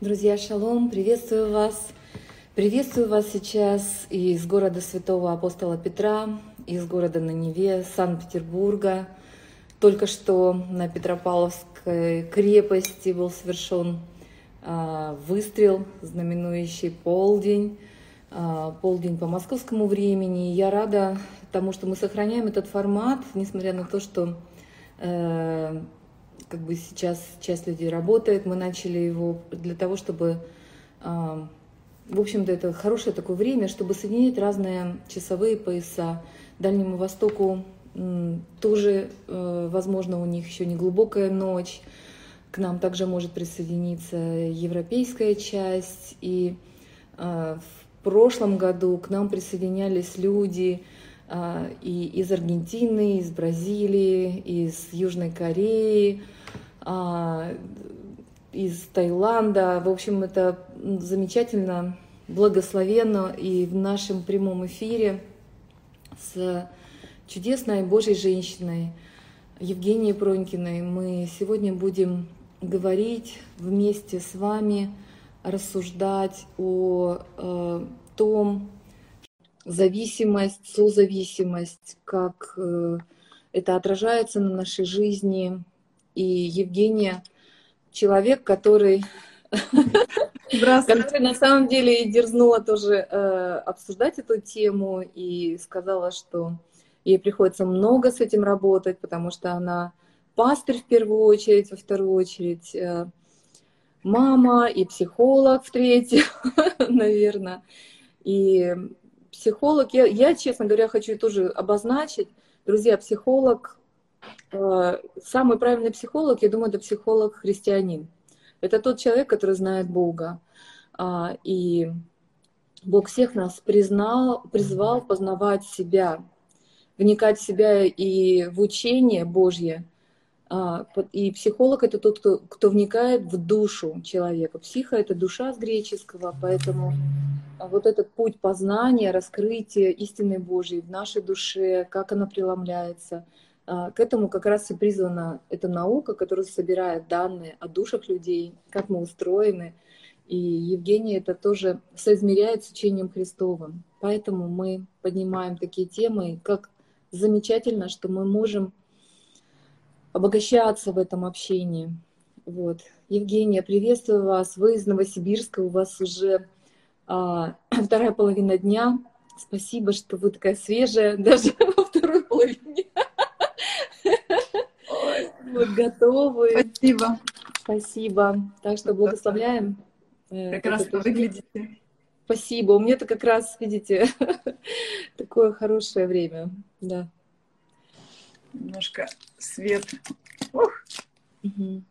Друзья, шалом, приветствую вас. Приветствую вас сейчас из города святого апостола Петра, из города на Неве, Санкт-Петербурга. Только что на Петропавловской крепости был совершен а, выстрел, знаменующий полдень, а, полдень по московскому времени. Я рада тому, что мы сохраняем этот формат, несмотря на то, что э, как бы сейчас часть людей работает, мы начали его для того, чтобы, в общем-то, это хорошее такое время, чтобы соединить разные часовые пояса. Дальнему Востоку тоже, э, возможно, у них еще не глубокая ночь. К нам также может присоединиться европейская часть. И а, в прошлом году к нам присоединялись люди, а, и из Аргентины, из Бразилии, из Южной Кореи, из Таиланда. В общем, это замечательно, благословенно. И в нашем прямом эфире с чудесной Божьей женщиной Евгенией Пронькиной мы сегодня будем говорить вместе с вами, рассуждать о э, том, зависимость, созависимость, как э, это отражается на нашей жизни. И Евгения человек, который, который на самом деле и дерзнула тоже э, обсуждать эту тему и сказала, что ей приходится много с этим работать, потому что она пастырь в первую очередь, во вторую очередь э, мама и психолог в третью, наверное. И психолог, я, я, честно говоря, хочу тоже обозначить, друзья, психолог, самый правильный психолог, я думаю, это психолог-христианин. Это тот человек, который знает Бога. А, и Бог всех нас признал, призвал познавать себя, вникать в себя и в учение Божье. А, и психолог это тот, кто, кто вникает в душу человека. Психа это душа с греческого, поэтому а вот этот путь познания, раскрытия истины Божьей в нашей душе, как она преломляется, к этому как раз и призвана эта наука, которая собирает данные о душах людей, как мы устроены. И Евгений это тоже соизмеряет с учением Христовым. Поэтому мы поднимаем такие темы, как замечательно, что мы можем обогащаться в этом общении. Вот. Евгения, приветствую вас. Вы из Новосибирска, у вас уже а, вторая половина дня. Спасибо, что вы такая свежая, даже во второй половине. Вот готовы. Спасибо. Спасибо. Так что благословляем. Э, Прекрасно выглядите. Спасибо. У меня-то как раз, видите, такое хорошее время. Да. Немножко свет. Ух. Угу.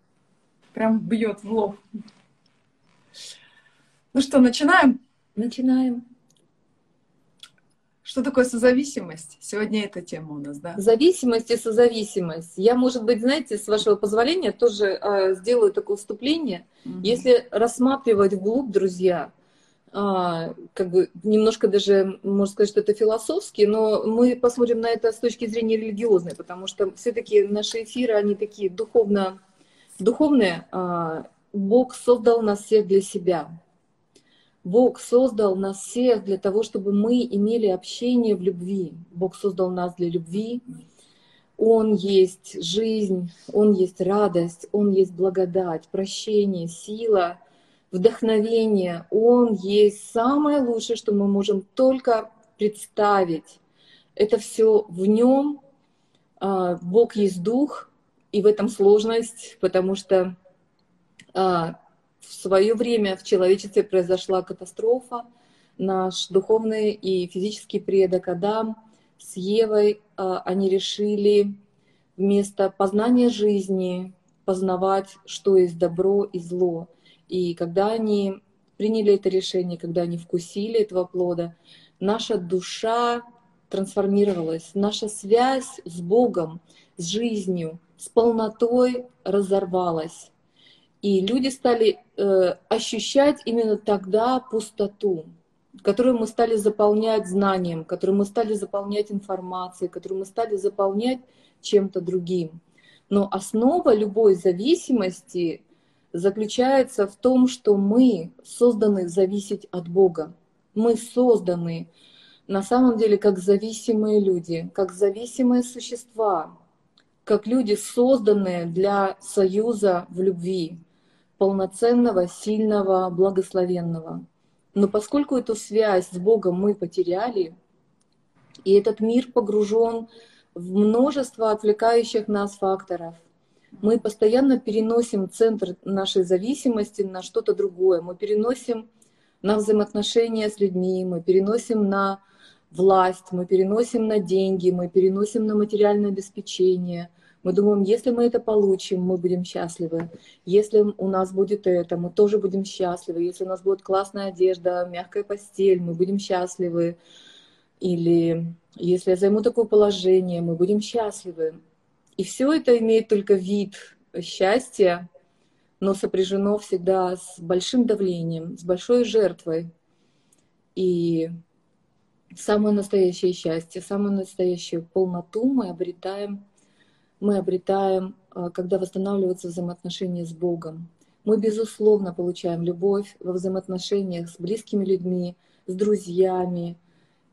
Прям бьет в лоб. Ну что, начинаем? Начинаем. Что такое созависимость? Сегодня эта тема у нас, да? Зависимость и созависимость. Я, может быть, знаете, с вашего позволения тоже э, сделаю такое вступление. Угу. Если рассматривать вглубь, друзья, э, как бы немножко даже, можно сказать, что это философски, но мы посмотрим на это с точки зрения религиозной, потому что все-таки наши эфиры, они такие духовно, духовные. Э, Бог создал нас всех для себя. Бог создал нас всех для того, чтобы мы имели общение в любви. Бог создал нас для любви. Он есть жизнь, Он есть радость, Он есть благодать, прощение, сила, вдохновение. Он есть самое лучшее, что мы можем только представить. Это все в Нем. А, Бог есть Дух, и в этом сложность, потому что а, в свое время в человечестве произошла катастрофа. Наш духовный и физический предок Адам с Евой, а, они решили вместо познания жизни познавать, что есть добро и зло. И когда они приняли это решение, когда они вкусили этого плода, наша душа трансформировалась, наша связь с Богом, с жизнью, с полнотой разорвалась. И люди стали э, ощущать именно тогда пустоту, которую мы стали заполнять знанием, которую мы стали заполнять информацией, которую мы стали заполнять чем-то другим. Но основа любой зависимости заключается в том, что мы созданы зависеть от Бога. Мы созданы на самом деле как зависимые люди, как зависимые существа, как люди, созданные для союза в любви, полноценного, сильного, благословенного. Но поскольку эту связь с Богом мы потеряли, и этот мир погружен в множество отвлекающих нас факторов, мы постоянно переносим центр нашей зависимости на что-то другое. Мы переносим на взаимоотношения с людьми, мы переносим на власть, мы переносим на деньги, мы переносим на материальное обеспечение. Мы думаем, если мы это получим, мы будем счастливы. Если у нас будет это, мы тоже будем счастливы. Если у нас будет классная одежда, мягкая постель, мы будем счастливы. Или если я займу такое положение, мы будем счастливы. И все это имеет только вид счастья, но сопряжено всегда с большим давлением, с большой жертвой. И самое настоящее счастье, самую настоящую полноту мы обретаем, мы обретаем, а, когда восстанавливаются взаимоотношения с Богом. Мы, безусловно, получаем любовь во взаимоотношениях с близкими людьми, с друзьями,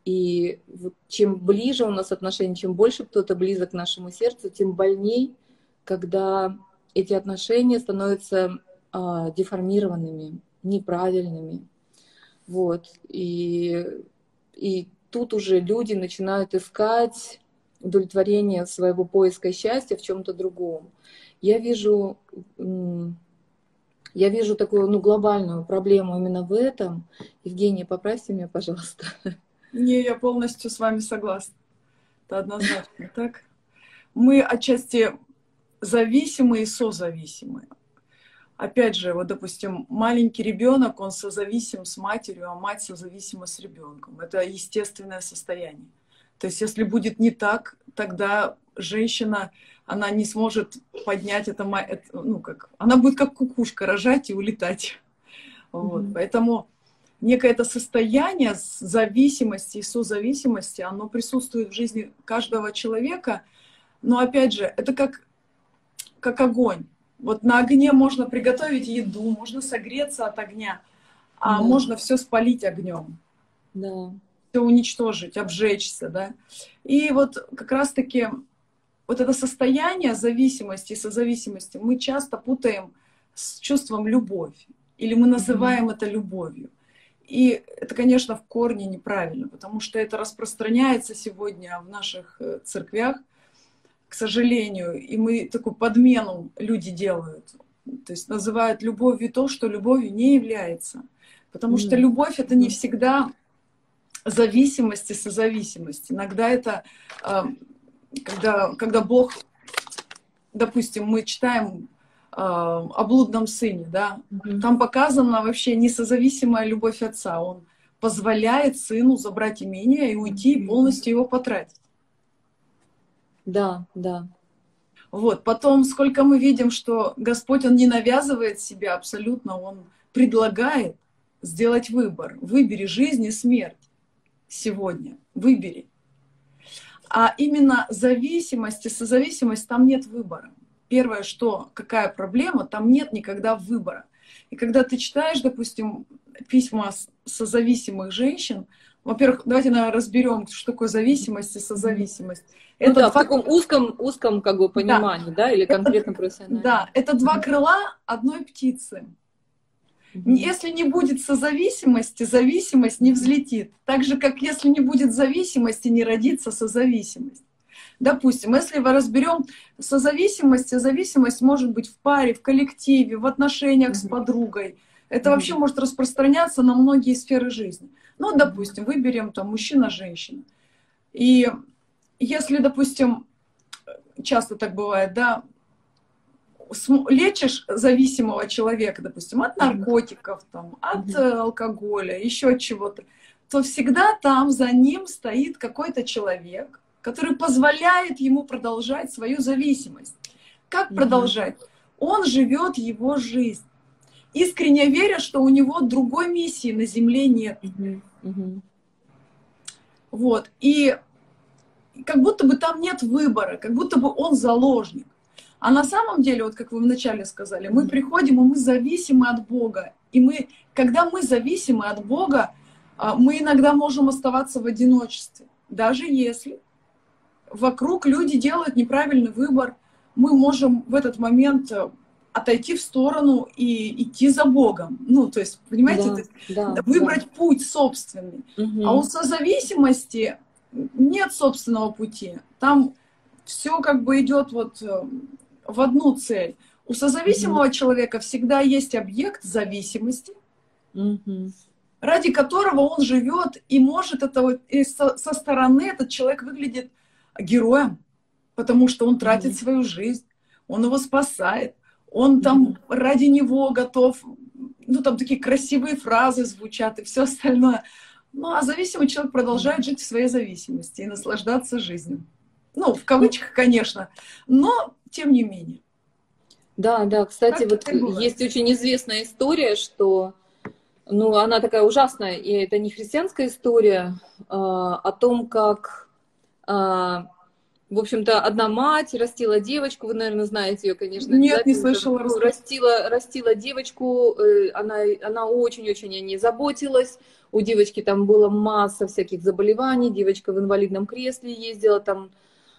и чем ближе у нас отношения, чем больше кто-то близок к нашему сердцу, тем больней, когда эти отношения становятся а, деформированными, неправильными. Вот. И, и тут уже люди начинают искать удовлетворение своего поиска счастья в чем-то другом. Я вижу, я вижу такую ну, глобальную проблему именно в этом. Евгения, поправьте меня, пожалуйста. Не, я полностью с вами согласна. Это однозначно так. Мы отчасти зависимы и созависимы. Опять же, вот, допустим, маленький ребенок, он созависим с матерью, а мать созависима с ребенком. Это естественное состояние. То есть, если будет не так, тогда женщина, она не сможет поднять это, ну, как, она будет как кукушка рожать и улетать. Вот. Mm-hmm. Поэтому некое это состояние зависимости и созависимости, оно присутствует в жизни каждого человека. Но опять же, это как, как огонь. Вот на огне можно приготовить еду, можно согреться от огня, а да. можно все спалить огнем. Да. Все уничтожить, обжечься, да. И вот как раз-таки вот это состояние зависимости и созависимости мы часто путаем с чувством любовь. Или мы называем mm-hmm. это любовью. И это, конечно, в корне неправильно, потому что это распространяется сегодня в наших э, церквях, к сожалению, и мы такую подмену люди делают. То есть называют любовью то, что любовью не является. Потому что любовь это не всегда зависимость и созависимость. Иногда это когда, когда Бог, допустим, мы читаем о блудном сыне, да, mm-hmm. там показана вообще несозависимая любовь отца. Он позволяет сыну забрать имение и уйти и полностью его потратить. Да, да. Вот, потом, сколько мы видим, что Господь, Он не навязывает себя абсолютно, Он предлагает сделать выбор. Выбери жизнь и смерть сегодня. Выбери. А именно зависимость и созависимость, там нет выбора первое, что какая проблема, там нет никогда выбора. И когда ты читаешь, допустим, письма созависимых женщин, во-первых, давайте наверное, разберем, что такое зависимость и созависимость. Ну это да, два... в таком узком, узком как бы понимании, да, да или конкретно это, профессионально. Да, это два крыла одной птицы. Если не будет созависимости, зависимость не взлетит. Так же, как если не будет зависимости, не родится созависимость. Допустим, если мы разберем созависимость, зависимость может быть в паре, в коллективе, в отношениях mm-hmm. с подругой. Это mm-hmm. вообще может распространяться на многие сферы жизни. Ну, допустим, выберем там мужчина-женщина. И если, допустим, часто так бывает, да, лечишь зависимого человека, допустим, от наркотиков, там, от mm-hmm. алкоголя, еще от чего-то, то всегда там за ним стоит какой-то человек, который позволяет ему продолжать свою зависимость. Как продолжать? Он живет его жизнь, искренне веря, что у него другой миссии на земле нет. Вот. И как будто бы там нет выбора, как будто бы он заложник. А на самом деле, вот как вы вначале сказали, мы приходим, и мы зависимы от Бога. И мы, когда мы зависимы от Бога, а, мы иногда можем оставаться в одиночестве. Даже если вокруг люди делают неправильный выбор, мы можем в этот момент э, отойти в сторону и идти за Богом. Ну, то есть, понимаете, да, да, выбрать да. путь собственный. Угу. А у созависимости нет собственного пути. Там все как бы идет вот э, в одну цель. У созависимого угу. человека всегда есть объект зависимости, угу. ради которого он живет, и может это вот, и со, со стороны этот человек выглядит героем, потому что он тратит угу. свою жизнь, он его спасает, он там ради него готов, ну там такие красивые фразы звучат и все остальное. Ну а зависимый человек продолжает жить в своей зависимости и наслаждаться жизнью. Ну, в кавычках, конечно, но тем не менее. Да, да, кстати, как вот есть очень известная история, что, ну, она такая ужасная, и это не христианская история, а, о том, как а, в общем-то, одна мать растила девочку, вы, наверное, знаете ее, конечно. Нет, не слышала. Ну, растила, растила девочку, э, она, она очень-очень о ней заботилась. У девочки там была масса всяких заболеваний, девочка в инвалидном кресле ездила там.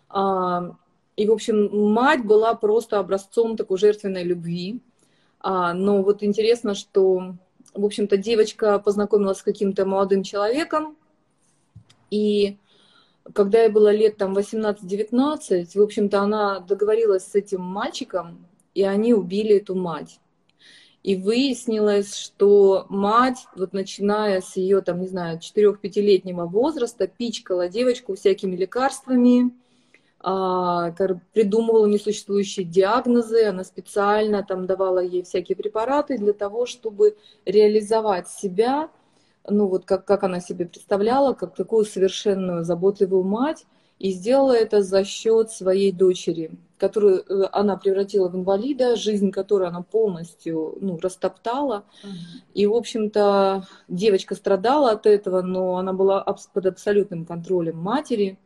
А, и, в общем, мать была просто образцом такой жертвенной любви. А, но вот интересно, что, в общем-то, девочка познакомилась с каким-то молодым человеком, и когда я была лет там 18-19, в общем-то, она договорилась с этим мальчиком, и они убили эту мать. И выяснилось, что мать, вот начиная с ее, там, не знаю, 4-5-летнего возраста, пичкала девочку всякими лекарствами, придумывала несуществующие диагнозы, она специально там давала ей всякие препараты для того, чтобы реализовать себя – ну вот как, как она себе представляла, как такую совершенную заботливую мать, и сделала это за счет своей дочери, которую э, она превратила в инвалида, жизнь которой она полностью ну, растоптала. И, в общем-то, девочка страдала от этого, но она была под абсолютным контролем матери.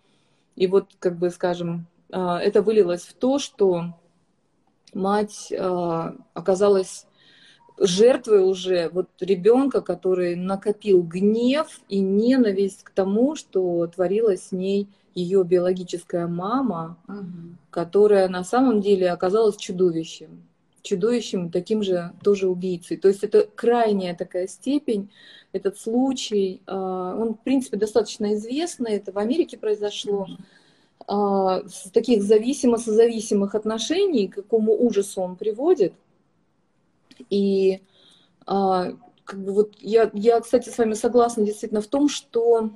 И вот, как бы, скажем, а, это вылилось в то, что мать а, оказалась жертвой уже вот ребенка, который накопил гнев и ненависть к тому, что творила с ней ее биологическая мама, угу. которая на самом деле оказалась чудовищем. Чудовищем, таким же тоже убийцей. То есть это крайняя такая степень, этот случай, а, он, в принципе, достаточно известный, это в Америке произошло, угу. с таких зависимо-созависимых отношений, к какому ужасу он приводит – и а, как бы вот я, я, кстати, с вами согласна действительно в том, что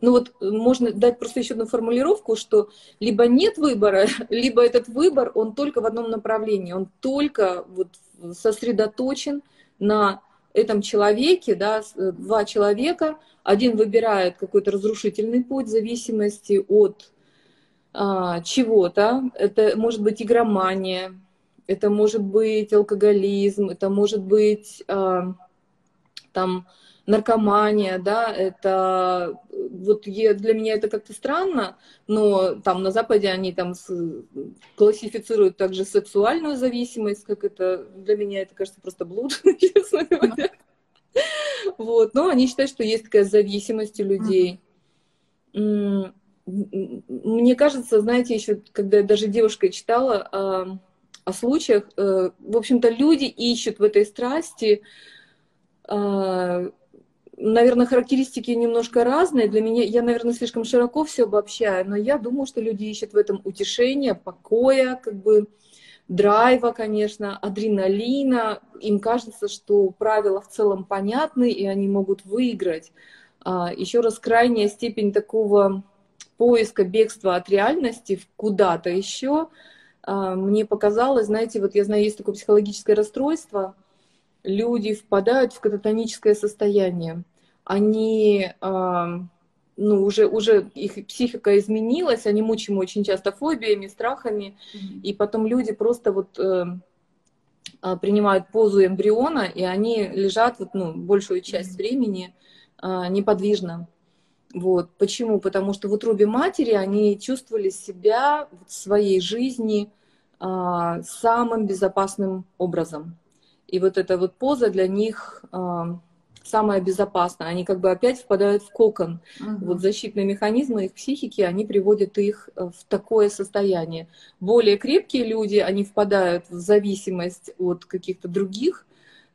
ну вот можно дать просто еще одну формулировку, что либо нет выбора, либо этот выбор, он только в одном направлении, он только вот сосредоточен на этом человеке, да, два человека, один выбирает какой-то разрушительный путь в зависимости от а, чего-то, это может быть игромания, это может быть алкоголизм, это может быть э, там наркомания, да, это вот для меня это как-то странно, но там на Западе они там с, классифицируют также сексуальную зависимость, как это для меня это кажется просто блуд, честно говоря. Вот, но они считают, что есть такая зависимость у людей. Мне кажется, знаете, еще когда я даже девушкой читала, о случаях. Э, в общем-то, люди ищут в этой страсти, э, наверное, характеристики немножко разные. Для меня, я, наверное, слишком широко все обобщаю, но я думаю, что люди ищут в этом утешения, покоя, как бы драйва, конечно, адреналина. Им кажется, что правила в целом понятны, и они могут выиграть. А, Еще раз, крайняя степень такого поиска, бегства от реальности куда-то еще – а, мне показалось, знаете, вот я знаю, есть такое психологическое расстройство, люди впадают в кататоническое состояние. Они, а, ну, уже, уже их психика изменилась, они мучимы очень часто фобиями, страхами, mm-hmm. и потом люди просто вот э, а, принимают позу эмбриона, и они лежат вот, ну, большую часть mm-hmm. времени неподвижно. Вот. Почему? Потому что в утробе матери они чувствовали себя в своей жизни а, самым безопасным образом. И вот эта вот поза для них а, самая безопасная. Они как бы опять впадают в кокон. Угу. Вот защитные механизмы их психики, они приводят их э, в такое состояние. Более крепкие люди, они впадают в зависимость от каких-то других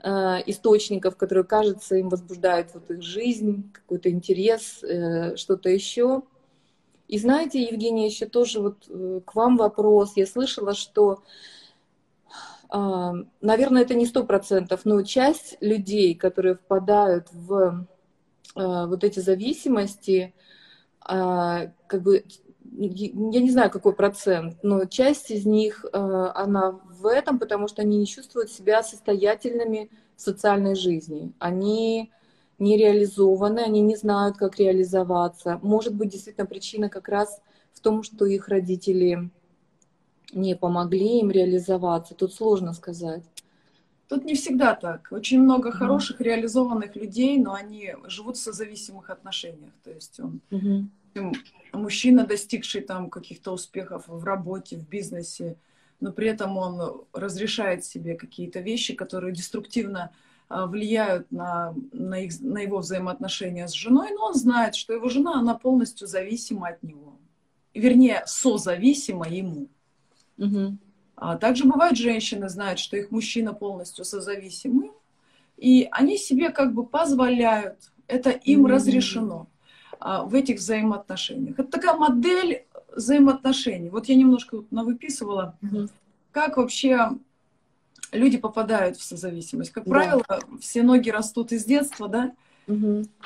э, источников, которые, кажется, им возбуждают вот их жизнь, какой-то интерес, э, что-то еще. И знаете, Евгения, еще тоже вот к вам вопрос. Я слышала, что наверное, это не сто процентов, но часть людей, которые впадают в а, вот эти зависимости, а, как бы, я не знаю, какой процент, но часть из них, а, она в этом, потому что они не чувствуют себя состоятельными в социальной жизни. Они не реализованы, они не знают, как реализоваться. Может быть, действительно, причина как раз в том, что их родители не помогли им реализоваться? Тут сложно сказать. Тут не всегда так. Очень много mm хороших реализованных людей, но они живут в созависимых отношениях. То есть он, mm мужчина, достигший там каких-то успехов в работе, в бизнесе, но при этом он разрешает себе какие-то вещи, которые деструктивно а, влияют на, на, их, на его взаимоотношения с женой, но он знает, что его жена, она полностью зависима от него. Вернее, созависима ему. Угу. А также бывают женщины, знают, что их мужчина полностью созависимый, и они себе как бы позволяют, это им mm разрешено а, в этих взаимоотношениях. Это такая модель взаимоотношений. Вот я немножко навыписывала, mm как вообще люди попадают в созависимость. Как да. правило, все ноги растут из детства, да,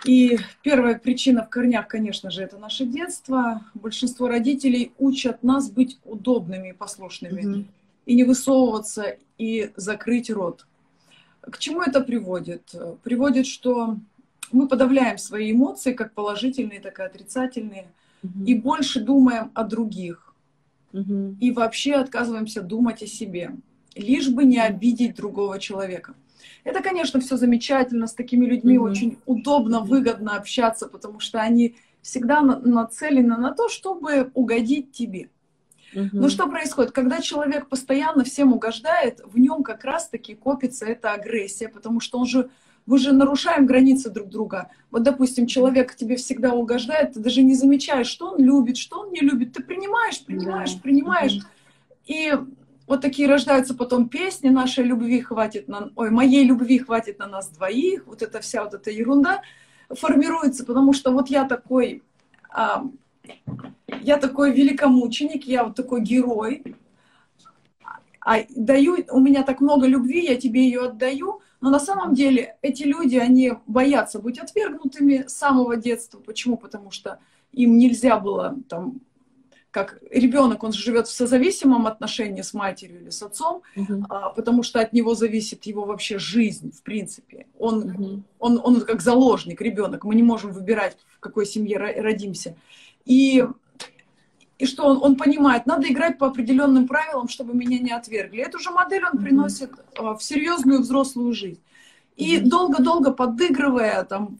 и первая причина в корнях, конечно же, это наше детство. Большинство родителей учат нас быть удобными и послушными, угу. и не высовываться, и закрыть рот. К чему это приводит? Приводит, что мы подавляем свои эмоции, как положительные, так и отрицательные, угу. и больше думаем о других. Угу. И вообще отказываемся думать о себе, лишь бы не обидеть другого человека. Это, конечно, все замечательно, с такими людьми mm-hmm. очень удобно, выгодно общаться, потому что они всегда нацелены на то, чтобы угодить тебе. Mm-hmm. Но что происходит? Когда человек постоянно всем угождает, в нем как раз-таки копится эта агрессия, потому что он же вы же нарушаем границы друг друга. Вот, допустим, человек тебе всегда угождает, ты даже не замечаешь, что он любит, что он не любит. Ты принимаешь, принимаешь, да. принимаешь. И вот такие рождаются потом песни «Нашей любви хватит на...» Ой, «Моей любви хватит на нас двоих». Вот эта вся вот эта ерунда формируется, потому что вот я такой... А, я такой великомученик, я вот такой герой, а даю, у меня так много любви, я тебе ее отдаю, но на самом деле эти люди, они боятся быть отвергнутыми с самого детства. Почему? Потому что им нельзя было там как ребенок, он живет в созависимом отношении с матерью или с отцом, uh-huh. а, потому что от него зависит его вообще жизнь, в принципе. Он, uh-huh. он, он как заложник, ребенок. Мы не можем выбирать, в какой семье родимся. И, и что он, он понимает, надо играть по определенным правилам, чтобы меня не отвергли. Эту же модель он uh-huh. приносит а, в серьезную взрослую жизнь. И долго-долго подыгрывая там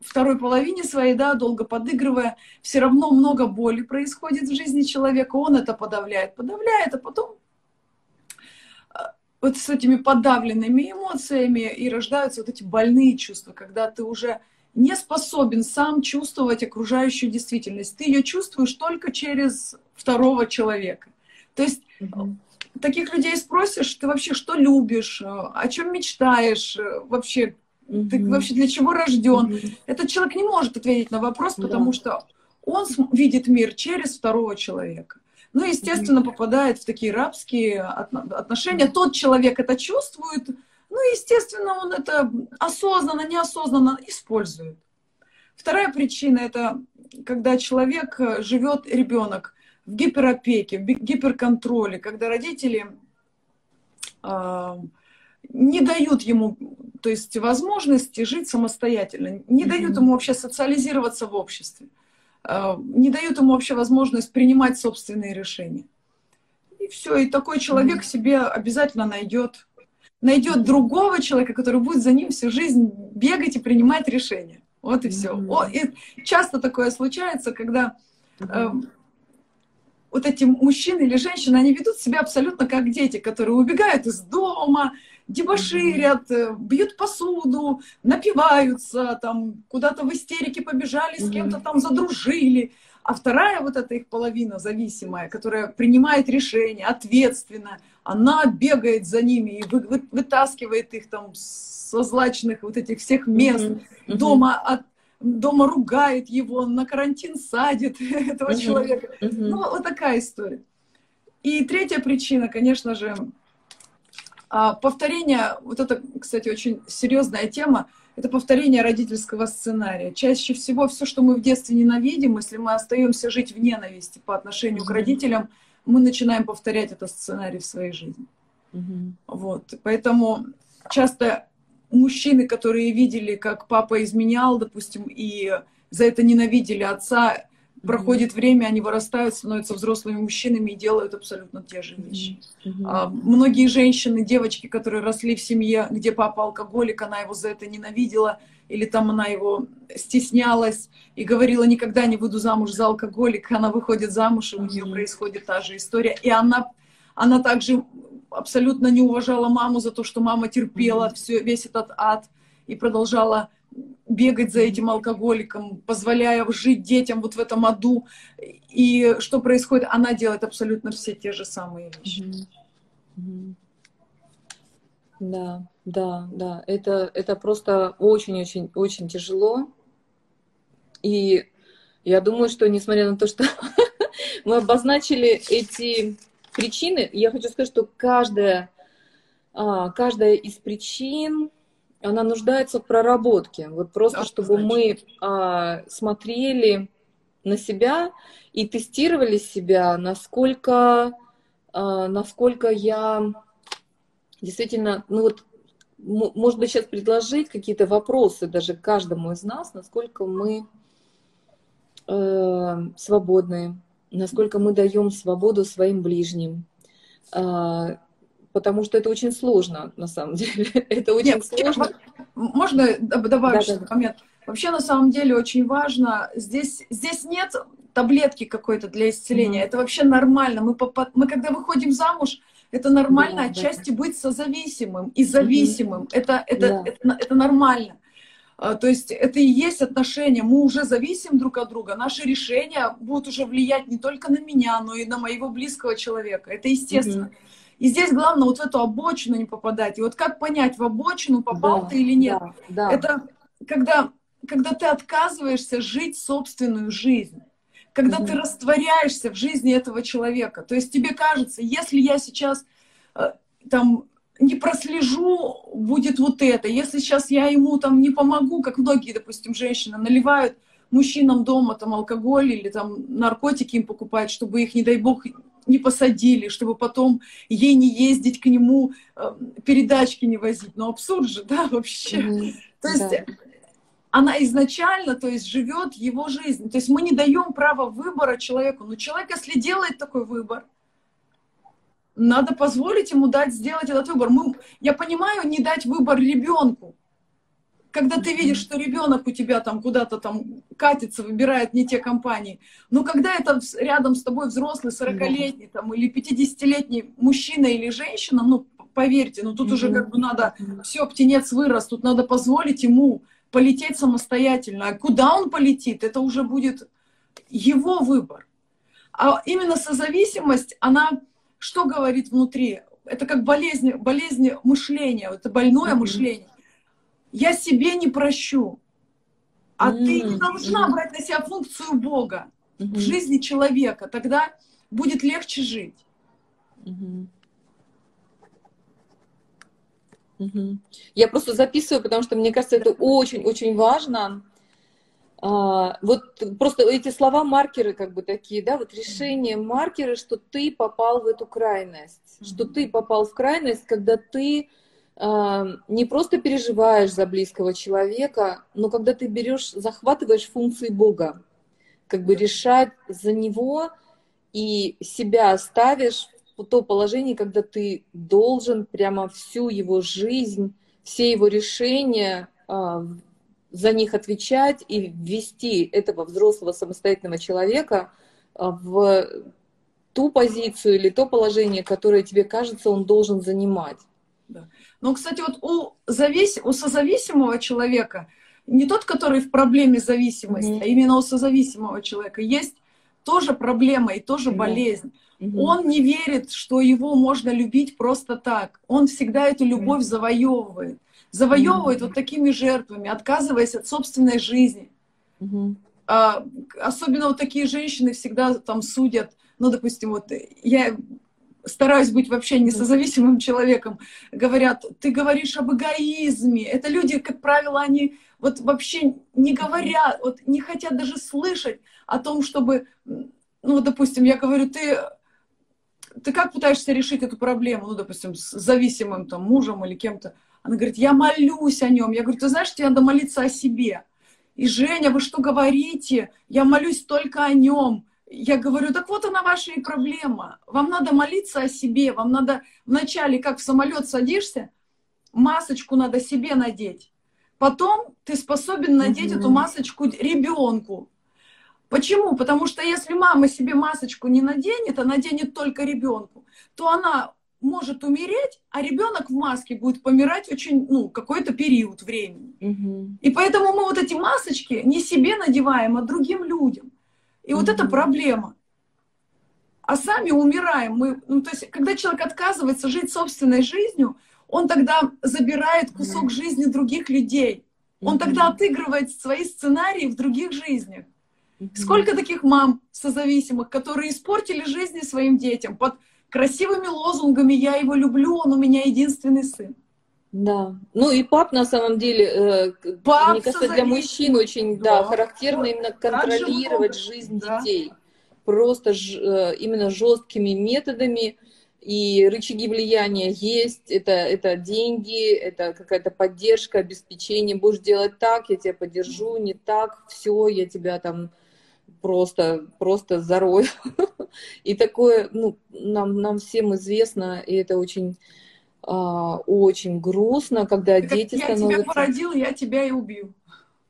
второй половине своей, да, долго подыгрывая, все равно много боли происходит в жизни человека, он это подавляет, подавляет, а потом э, вот с этими подавленными эмоциями и рождаются вот эти больные чувства, когда ты уже не способен сам чувствовать окружающую действительность. Ты ее чувствуешь только через второго человека. То есть угу. таких людей спросишь, ты вообще что любишь, э, о чем мечтаешь, вообще Mm-hmm. Ты вообще для чего рожден? Mm-hmm. Этот человек не может ответить на вопрос, потому да. что он видит мир через второго человека. Ну, естественно, mm-hmm. попадает в такие рабские отношения. Тот человек это чувствует, ну, естественно, он это осознанно, неосознанно использует. Вторая причина это когда человек э, живет, ребенок, в гиперопеке, в гиперконтроле, когда родители э, не дают ему то есть возможности жить самостоятельно, не mm-hmm. дают ему вообще социализироваться в обществе, э, не дают ему вообще возможность принимать собственные решения. И все, и такой человек mm-hmm. себе обязательно найдет, найдет другого человека, который будет за ним всю жизнь бегать и принимать решения. Вот и все. Mm-hmm. О, и часто такое случается, когда э, вот эти мужчины или женщины, они ведут себя абсолютно как дети, которые убегают из дома, дебоширят, э, бьют посуду, напиваются, там куда-то в истерике побежали, с кем-то там задружили. А вторая вот эта их половина зависимая, которая принимает решения ответственно, она бегает за ними и вы, вы, вытаскивает их там со злачных вот этих всех мест, mm-hmm. дома от дома ругает его, на карантин садит этого mm-hmm. человека. Mm-hmm. Ну, вот такая история. И третья причина, конечно же, а, повторение, вот это, кстати, очень серьезная тема, это повторение родительского сценария. Чаще всего все, что мы в детстве ненавидим, если мы остаемся жить в ненависти по отношению mm-hmm. к родителям, мы начинаем повторять этот сценарий в своей жизни. Mm-hmm. Вот. Поэтому часто мужчины, которые видели, как папа изменял, допустим, и за это ненавидели отца. Проходит время, они вырастают, становятся взрослыми мужчинами и делают абсолютно те же вещи. Mm-hmm. А, многие женщины, девочки, которые росли в семье, где папа алкоголик, она его за это ненавидела, или там она его стеснялась и говорила, никогда не выйду замуж за алкоголика, она выходит замуж, и у нее происходит та же история. И она, она также абсолютно не уважала маму за то, что мама терпела все, весь этот ад и продолжала бегать за этим алкоголиком, позволяя жить детям вот в этом аду. И что происходит? Она делает абсолютно все те же самые вещи. Да, да, да. Это, это просто очень-очень-очень тяжело. И я думаю, что несмотря на то, что мы обозначили эти причины, я хочу сказать, что каждая, а, каждая из причин, она нуждается в проработке. Вот просто, да, чтобы мы а, смотрели на себя и тестировали себя, насколько, а, насколько я действительно, ну вот, может быть, сейчас предложить какие-то вопросы даже каждому из нас, насколько мы э, свободны, насколько мы даем свободу своим ближним. А, потому что это очень сложно, на самом деле. это очень Нет, сложно. Можно добавить да, да, момент? Вообще, на самом деле, очень важно, здесь, здесь нет таблетки какой-то для исцеления. Mm-hmm. Это вообще нормально. Мы, мы, когда выходим замуж, это нормально да, отчасти да. быть созависимым и зависимым. Mm-hmm. Это, это, это, это, это нормально. А, то есть это и есть отношения. Мы уже зависим друг от друга. Наши решения будут уже влиять не только на меня, но и на моего близкого человека. Это естественно. Mm-hmm. И здесь главное вот в эту обочину не попадать. И вот как понять, в обочину попал да, ты или нет? Да, да. Это когда, когда ты отказываешься жить собственную жизнь. Когда mm-hmm. ты растворяешься в жизни этого человека. То есть тебе кажется, если я сейчас э, там не прослежу, будет вот это. Если сейчас я ему там не помогу, как многие, допустим, женщины наливают мужчинам дома там алкоголь или там наркотики им покупают, чтобы их, не дай бог, не посадили, чтобы потом ей не ездить к нему, э, передачки не возить. Ну, абсурд же, да, вообще. Mm-hmm. То есть да. она изначально, то есть, живет его жизнь. То есть мы не даем права выбора человеку. Но человек, если делает такой выбор, надо позволить ему дать сделать этот выбор. Мы, я понимаю, не дать выбор ребенку. Когда ты видишь, что ребенок у тебя там куда-то там катится, выбирает не те компании. Но когда это рядом с тобой взрослый 40-летний там, или 50-летний мужчина или женщина, ну, поверьте, ну тут уже как бы надо, все, птенец вырос, тут надо позволить ему полететь самостоятельно. А куда он полетит, это уже будет его выбор. А именно созависимость, она что говорит внутри? Это как болезнь, болезнь мышления, это больное mm-hmm. мышление. Я себе не прощу, а mm-hmm. ты не должна брать на себя функцию Бога mm-hmm. в жизни человека. Тогда будет легче жить. Mm-hmm. Я просто записываю, потому что мне кажется, это очень-очень важно. А, вот просто эти слова маркеры как бы такие, да, вот решение маркеры, что ты попал в эту крайность, что ты попал в крайность, когда ты не просто переживаешь за близкого человека, но когда ты берешь, захватываешь функции Бога, как бы решать за него и себя ставишь в то положение, когда ты должен прямо всю его жизнь, все его решения а, за них отвечать и ввести этого взрослого самостоятельного человека а, в ту позицию или то положение, которое тебе кажется, он должен занимать. Да. Ну, кстати, вот у, завис... у созависимого человека, не тот, который в проблеме зависимости, mm-hmm. а именно у созависимого человека есть тоже проблема и тоже mm-hmm. болезнь. Mm-hmm. Он не верит, что его можно любить просто так. Он всегда эту любовь mm-hmm. завоевывает. Завоевывает mm-hmm. вот такими жертвами, отказываясь от собственной жизни. Mm-hmm. А, особенно вот такие женщины всегда там судят, ну, допустим, вот я стараюсь быть вообще не созависимым человеком, говорят, ты говоришь об эгоизме. Это люди, как правило, они вот вообще не говорят, вот не хотят даже слышать о том, чтобы, ну, допустим, я говорю, ты, ты как пытаешься решить эту проблему, ну, допустим, с зависимым там мужем или кем-то? Она говорит, я молюсь о нем. Я говорю, ты знаешь, тебе надо молиться о себе. И Женя, вы что говорите? Я молюсь только о нем. Я говорю, так вот она ваша и проблема. Вам надо молиться о себе, вам надо вначале, как в самолет садишься, масочку надо себе надеть. Потом ты способен надеть mm-hmm. эту масочку ребенку. Почему? Потому что если мама себе масочку не наденет, а наденет только ребенку, то она может умереть, а ребенок в маске будет помирать очень, ну, какой-то период времени. Mm-hmm. И поэтому мы вот эти масочки не себе надеваем, а другим людям. И mm-hmm. вот это проблема. А сами умираем. Мы, ну, то есть, когда человек отказывается жить собственной жизнью, он тогда забирает кусок mm-hmm. жизни других людей. Он mm-hmm. тогда отыгрывает свои сценарии в других жизнях. Mm-hmm. Сколько таких мам созависимых, которые испортили жизни своим детям под красивыми лозунгами «я его люблю, он у меня единственный сын». Да. Ну и пап на самом деле, э, пап мне кажется, для мужчин очень да, да характерно именно контролировать жизнь да. детей. Просто ж, э, именно жесткими методами. И рычаги влияния есть, это, это деньги, это какая-то поддержка, обеспечение. Будешь делать так, я тебя поддержу, не так, все, я тебя там просто, просто зарою. И такое, ну, нам, нам всем известно, и это очень а, очень грустно, когда так дети я становятся... Я тебя породил, я тебя и убью.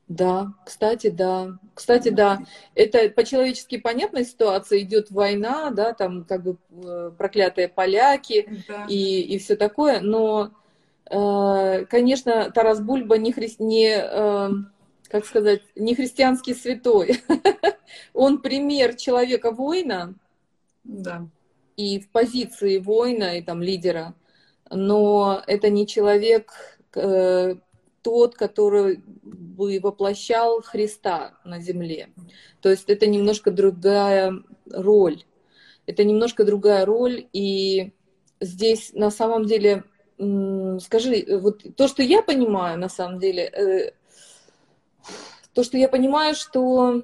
Да, кстати, да. Кстати, да. Это по-человечески понятная ситуация. Идет война, да, там как бы э, проклятые поляки да. и, и все такое. Но, э, конечно, Тарас Бульба не, хри... не э, как сказать, не христианский святой. Он пример человека-воина. Да. И в позиции воина и там лидера – но это не человек э, тот, который бы воплощал Христа на земле. То есть это немножко другая роль. Это немножко другая роль, и здесь на самом деле, скажи, вот то, что я понимаю, на самом деле, э, то, что я понимаю, что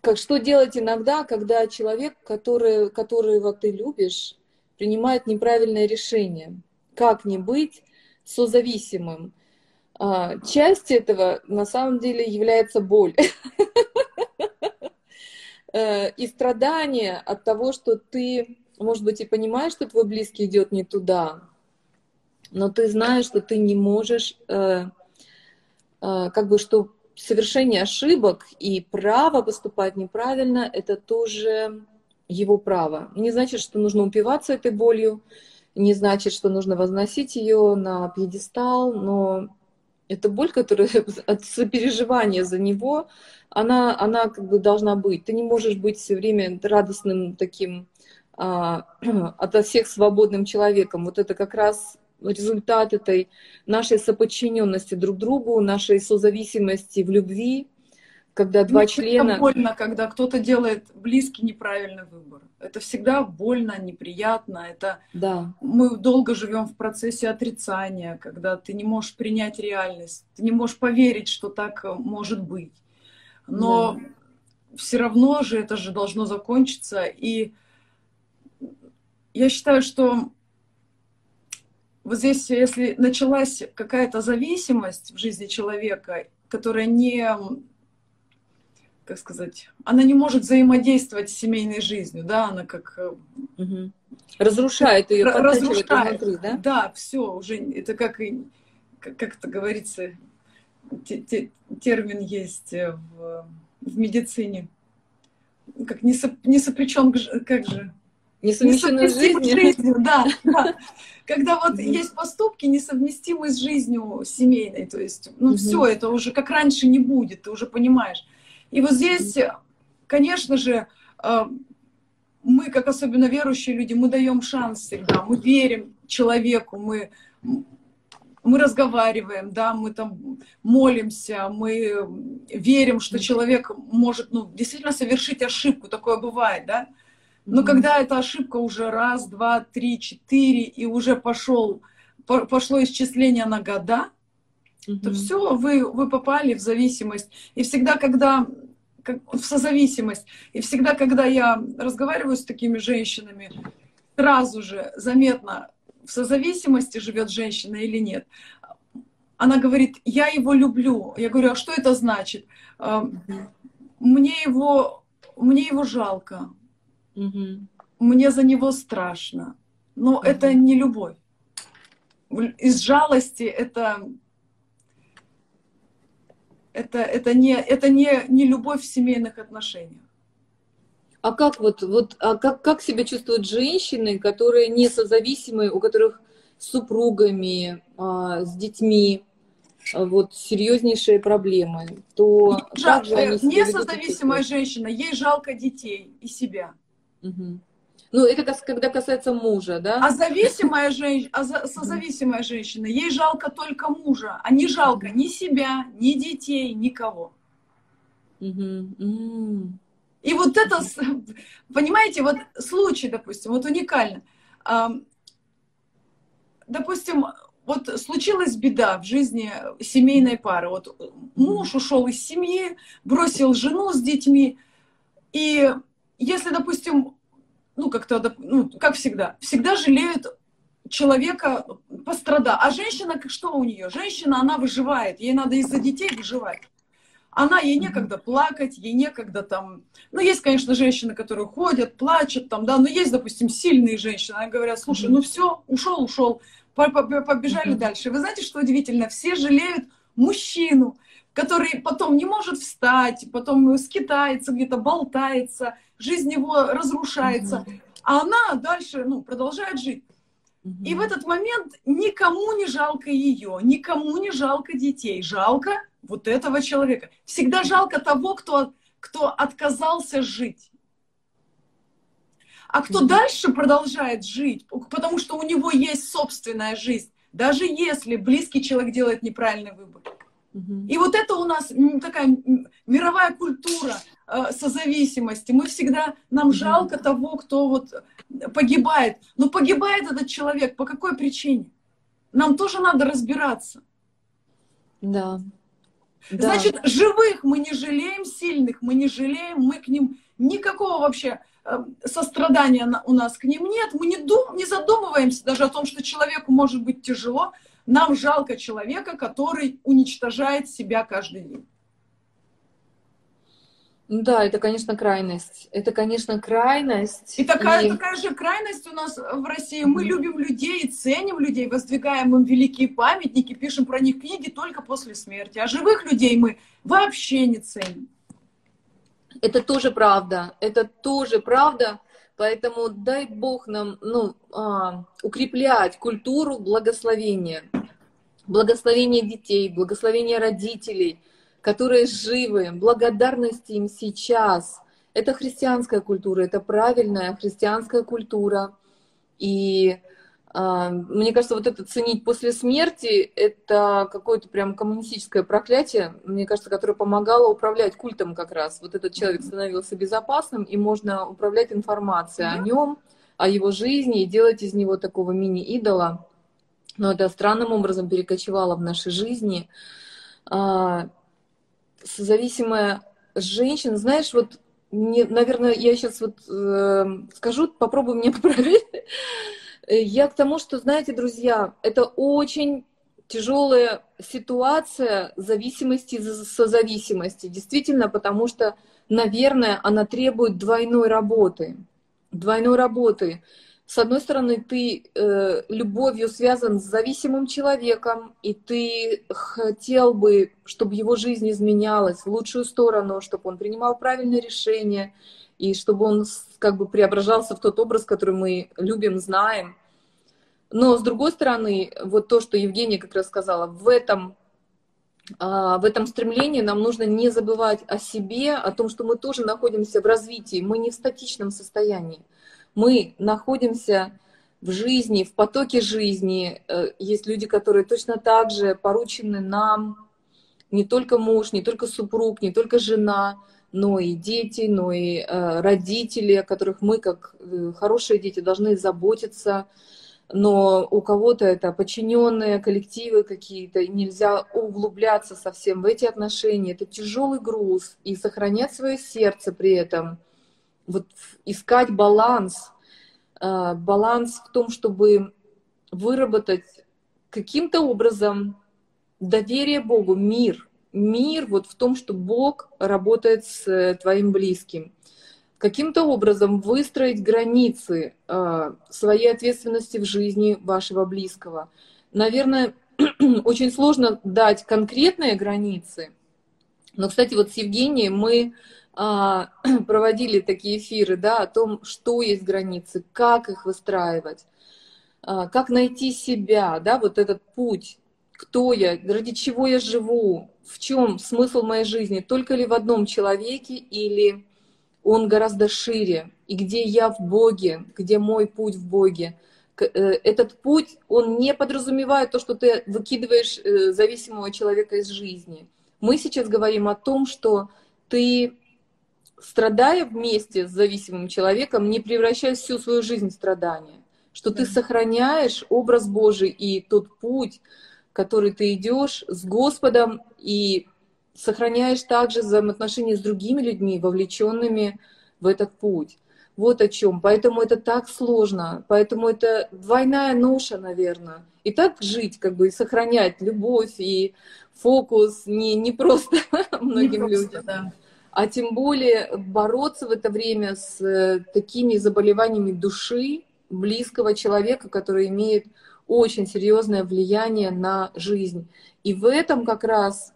как что делать иногда, когда человек, который, которого ты любишь, принимает неправильное решение как не быть созависимым. А, часть этого на самом деле является боль. Э, и страдание от того, что ты, может быть, и понимаешь, что твой близкий идет не туда, но ты знаешь, что ты не можешь, э, э, как бы, что совершение ошибок и право поступать неправильно, это тоже его право. Не значит, что нужно упиваться этой болью, не значит, что нужно возносить ее на пьедестал, но эта боль, которая от сопереживания за него, она, она как бы должна быть. Ты не можешь быть все время радостным таким а, ото всех свободным человеком. Вот это как раз результат этой нашей соподчиненности друг другу, нашей созависимости в любви, когда два ну, члена... Это больно, когда кто-то делает близкий неправильный выбор. Это всегда больно, неприятно. Это да. мы долго живем в процессе отрицания, когда ты не можешь принять реальность, ты не можешь поверить, что так э, может быть. Но да. все равно же это же должно закончиться. И я считаю, что вот здесь, если началась какая-то зависимость в жизни человека, которая не как сказать, она не может взаимодействовать с семейной жизнью, да, она как... Угу. Разрушает ее, разрушает, внутри, да? Да, все, уже это как, как, как это говорится, те, те, термин есть в, в медицине, как не, соп, не сопрячен, как же, Несовмещенные с жизнью. жизнью. Да, да. Когда вот mm-hmm. есть поступки, несовместимые с жизнью семейной. То есть, ну, mm-hmm. все это уже как раньше не будет, ты уже понимаешь. И вот здесь, конечно же, э, мы, как особенно верующие люди, мы даем шанс всегда, мы верим человеку, мы, мы разговариваем, да, мы там молимся, мы верим, что человек может, ну, действительно совершить ошибку, такое бывает, да, но когда эта ошибка уже раз, два, три, четыре, и уже пошел, пошло исчисление на года, mm-hmm. то все, вы, вы попали в зависимость. И всегда, когда как, в созависимость. И всегда, когда я разговариваю с такими женщинами, сразу же заметно, в созависимости живет женщина или нет. Она говорит, я его люблю. Я говорю, а что это значит? Мне его, мне его жалко. Мне за него страшно. Но это не любовь. Из жалости это это, это, не, это не, не любовь в семейных отношениях. А как вот, вот а как, как себя чувствуют женщины, которые не созависимые, у которых с супругами, а, с детьми, а, вот серьезнейшие проблемы, то Жал, не созависимая женщина, ей жалко детей и себя. Угу. Ну, это когда касается мужа, да? А зависимая женщина, а за, созависимая женщина, ей жалко только мужа, а не жалко ни себя, ни детей, никого. И вот это, понимаете, вот случай, допустим, вот уникально. Допустим, вот случилась беда в жизни семейной пары. Вот муж ушел из семьи, бросил жену с детьми. И если, допустим, ну, как-то, ну, как всегда, всегда жалеют человека пострадал. А женщина, что у нее? Женщина, она выживает, ей надо из-за детей выживать. Она, ей некогда плакать, ей некогда там... Ну, есть, конечно, женщины, которые ходят, плачут там, да, но есть, допустим, сильные женщины, они говорят, слушай, ну все, ушел, ушел, побежали дальше. Вы знаете, что удивительно? Все жалеют мужчину, который потом не может встать, потом скитается где-то, болтается, жизнь его разрушается, а она дальше ну, продолжает жить. И в этот момент никому не жалко ее, никому не жалко детей, жалко вот этого человека. Всегда жалко того, кто, кто отказался жить. А кто дальше продолжает жить, потому что у него есть собственная жизнь, даже если близкий человек делает неправильный выбор. И вот это у нас такая мировая культура э, созависимости. Мы всегда, нам жалко того, кто вот погибает. Но погибает этот человек по какой причине? Нам тоже надо разбираться. Да. Значит, да. живых мы не жалеем, сильных мы не жалеем, мы к ним никакого вообще э, сострадания у нас к ним нет. Мы не, дум, не задумываемся даже о том, что человеку может быть тяжело, нам жалко человека, который уничтожает себя каждый день. Да, это, конечно, крайность. Это, конечно, крайность. И такая, и... такая же крайность у нас в России. Мы любим людей, ценим людей, воздвигаем им великие памятники, пишем про них книги только после смерти. А живых людей мы вообще не ценим. Это тоже правда. Это тоже правда. Поэтому дай Бог нам ну, а, укреплять культуру благословения. Благословение детей, благословение родителей, которые живы, благодарности им сейчас. Это христианская культура, это правильная христианская культура. И мне кажется, вот это ценить после смерти, это какое-то прям коммунистическое проклятие, мне кажется, которое помогало управлять культом как раз. Вот этот человек становился безопасным, и можно управлять информацией о нем, о его жизни, и делать из него такого мини-идола. Но это странным образом перекочевало в нашей жизни. А, зависимая женщина, знаешь, вот, мне, наверное, я сейчас вот э, скажу, попробую мне поправить. Э, я к тому, что, знаете, друзья, это очень тяжелая ситуация зависимости и созависимости. Действительно, потому что, наверное, она требует двойной работы. Двойной работы с одной стороны, ты э, любовью связан с зависимым человеком, и ты хотел бы, чтобы его жизнь изменялась в лучшую сторону, чтобы он принимал правильные решения, и чтобы он как бы преображался в тот образ, который мы любим, знаем. Но с другой стороны, вот то, что Евгения как раз сказала, в этом а, в этом стремлении нам нужно не забывать о себе, о том, что мы тоже находимся в развитии, мы не в статичном состоянии мы находимся в жизни, в потоке жизни. Э, есть люди, которые точно так же поручены нам, не только муж, не только супруг, не только жена, но и дети, но и э, родители, о которых мы, как э, хорошие дети, должны заботиться. Но у кого-то это подчиненные коллективы какие-то, нельзя углубляться совсем в эти отношения. Это тяжелый груз, и сохранять свое сердце при этом – вот искать баланс, э, баланс в том, чтобы выработать каким-то образом доверие Богу, мир, мир вот в том, что Бог работает с твоим близким. Каким-то образом выстроить границы э, своей ответственности в жизни вашего близкого. Наверное, очень сложно дать конкретные границы. Но, кстати, вот с Евгением мы а, проводили такие эфиры, да, о том, что есть границы, как их выстраивать, а, как найти себя, да, вот этот путь, кто я, ради чего я живу, в чем смысл моей жизни, только ли в одном человеке или он гораздо шире, и где я в Боге, где мой путь в Боге. Э, этот путь, он не подразумевает то, что ты выкидываешь э, зависимого человека из жизни. Мы сейчас говорим о том, что ты страдая вместе с зависимым человеком, не превращая всю свою жизнь в страдания. Что ты сохраняешь образ Божий и тот путь, который ты идешь с Господом, и сохраняешь также взаимоотношения с другими людьми, вовлеченными в этот путь. Вот о чем. Поэтому это так сложно. Поэтому это двойная ноша, наверное. И так жить, как бы, и сохранять любовь и фокус не, не просто многим не просто, людям. Да а тем более бороться в это время с э, такими заболеваниями души близкого человека, который имеет очень серьезное влияние на жизнь. И в этом как раз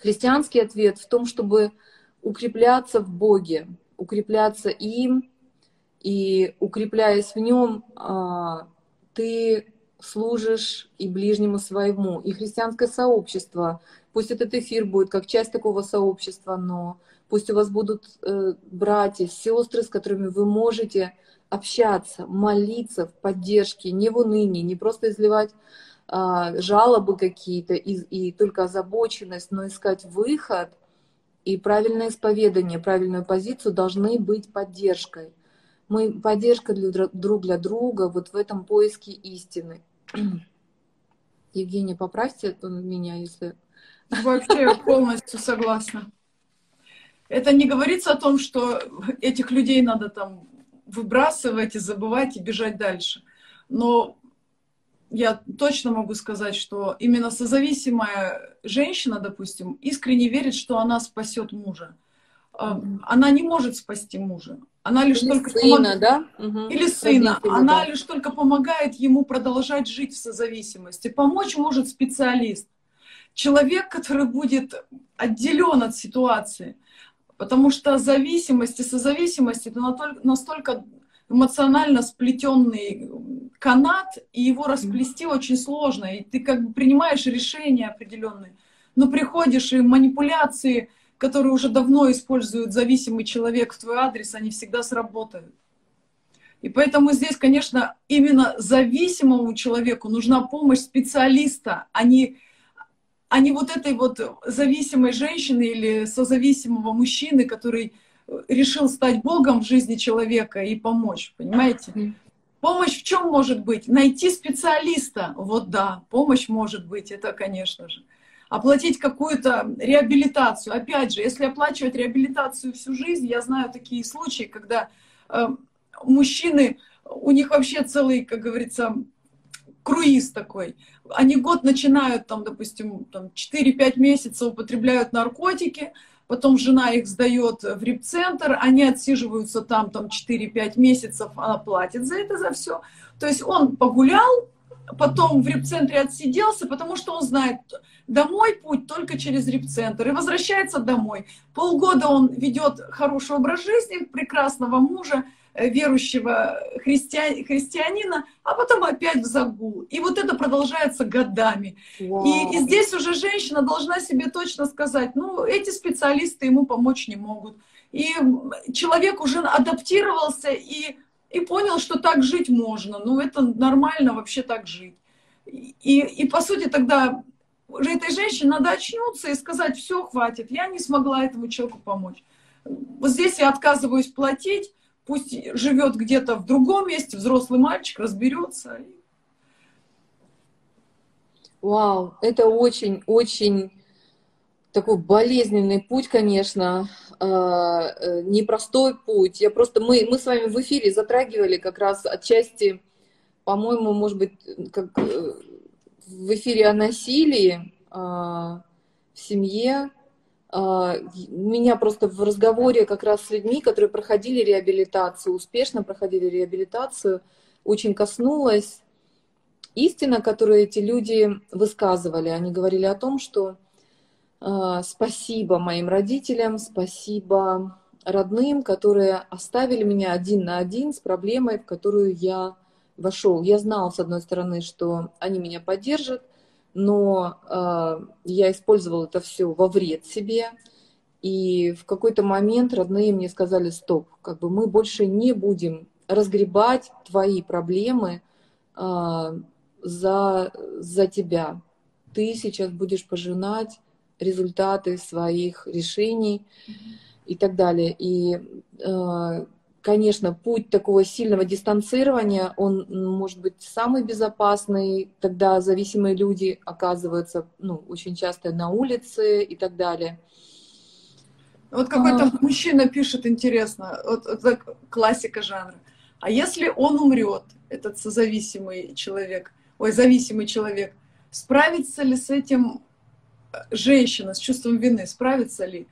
христианский ответ в том, чтобы укрепляться в Боге, укрепляться им, и укрепляясь в нем, а, ты служишь и ближнему своему. И христианское сообщество Пусть этот эфир будет как часть такого сообщества, но пусть у вас будут э, братья, сестры, с которыми вы можете общаться, молиться в поддержке, не в унынии, не просто изливать жалобы какие-то и, и только озабоченность, но искать выход и правильное исповедание, правильную позицию должны быть поддержкой. Мы поддержка для, друг для друга вот в этом поиске истины. Евгения, поправьте меня, если Вообще полностью согласна. Это не говорится о том, что этих людей надо там выбрасывать и забывать и бежать дальше. Но я точно могу сказать, что именно созависимая женщина, допустим, искренне верит, что она спасет мужа. Она не может спасти мужа. Она лишь Или только сына, помог... да? Угу. Или сына. Родители, она да. лишь только помогает ему продолжать жить в созависимости. Помочь может специалист человек, который будет отделен от ситуации. Потому что зависимость и созависимость это настолько эмоционально сплетенный канат, и его расплести очень сложно. И ты как бы принимаешь решения определенные, но приходишь и манипуляции, которые уже давно использует зависимый человек в твой адрес, они всегда сработают. И поэтому здесь, конечно, именно зависимому человеку нужна помощь специалиста, а не а не вот этой вот зависимой женщины или созависимого мужчины, который решил стать Богом в жизни человека и помочь, понимаете? Помощь в чем может быть? Найти специалиста. Вот да, помощь может быть, это конечно же. Оплатить какую-то реабилитацию. Опять же, если оплачивать реабилитацию всю жизнь, я знаю такие случаи, когда э, мужчины, у них вообще целый, как говорится, круиз такой. Они год начинают, там, допустим, там, 4-5 месяцев употребляют наркотики, потом жена их сдает в репцентр, они отсиживаются там, там 4-5 месяцев, она платит за это, за все. То есть он погулял, потом в репцентре отсиделся, потому что он знает, домой путь только через репцентр и возвращается домой. Полгода он ведет хороший образ жизни, прекрасного мужа, верующего христиан, христианина, а потом опять в загул. И вот это продолжается годами. И, и здесь уже женщина должна себе точно сказать, ну, эти специалисты ему помочь не могут. И человек уже адаптировался и и понял, что так жить можно. Ну, это нормально вообще так жить. И, и по сути тогда уже этой женщине надо очнуться и сказать, все, хватит, я не смогла этому человеку помочь. Вот здесь я отказываюсь платить, пусть живет где-то в другом месте, взрослый мальчик разберется. Вау, это очень-очень такой болезненный путь, конечно, а, э, непростой путь. Я просто мы мы с вами в эфире затрагивали как раз отчасти, по-моему, может быть, как э, в эфире о насилии а, в семье. А, меня просто в разговоре как раз с людьми, которые проходили реабилитацию, успешно проходили реабилитацию, очень коснулась истина, которую эти люди высказывали. Они говорили о том, что а, спасибо моим родителям, спасибо родным, которые оставили меня один на один с проблемой, в которую я вошел. Я знал, с одной стороны, что они меня поддержат, но э, я использовал это все во вред себе. И в какой-то момент родные мне сказали, стоп, как бы мы больше не будем разгребать твои проблемы э, за, за тебя. Ты сейчас будешь пожинать результаты своих решений и так далее. И, э, конечно, путь такого сильного дистанцирования, он может быть самый безопасный, тогда зависимые люди оказываются ну, очень часто на улице и так далее. Вот какой-то а... мужчина пишет интересно, вот это классика жанра. А если он умрет, этот созависимый человек, ой, зависимый человек, справится ли с этим женщина с чувством вины справится ли?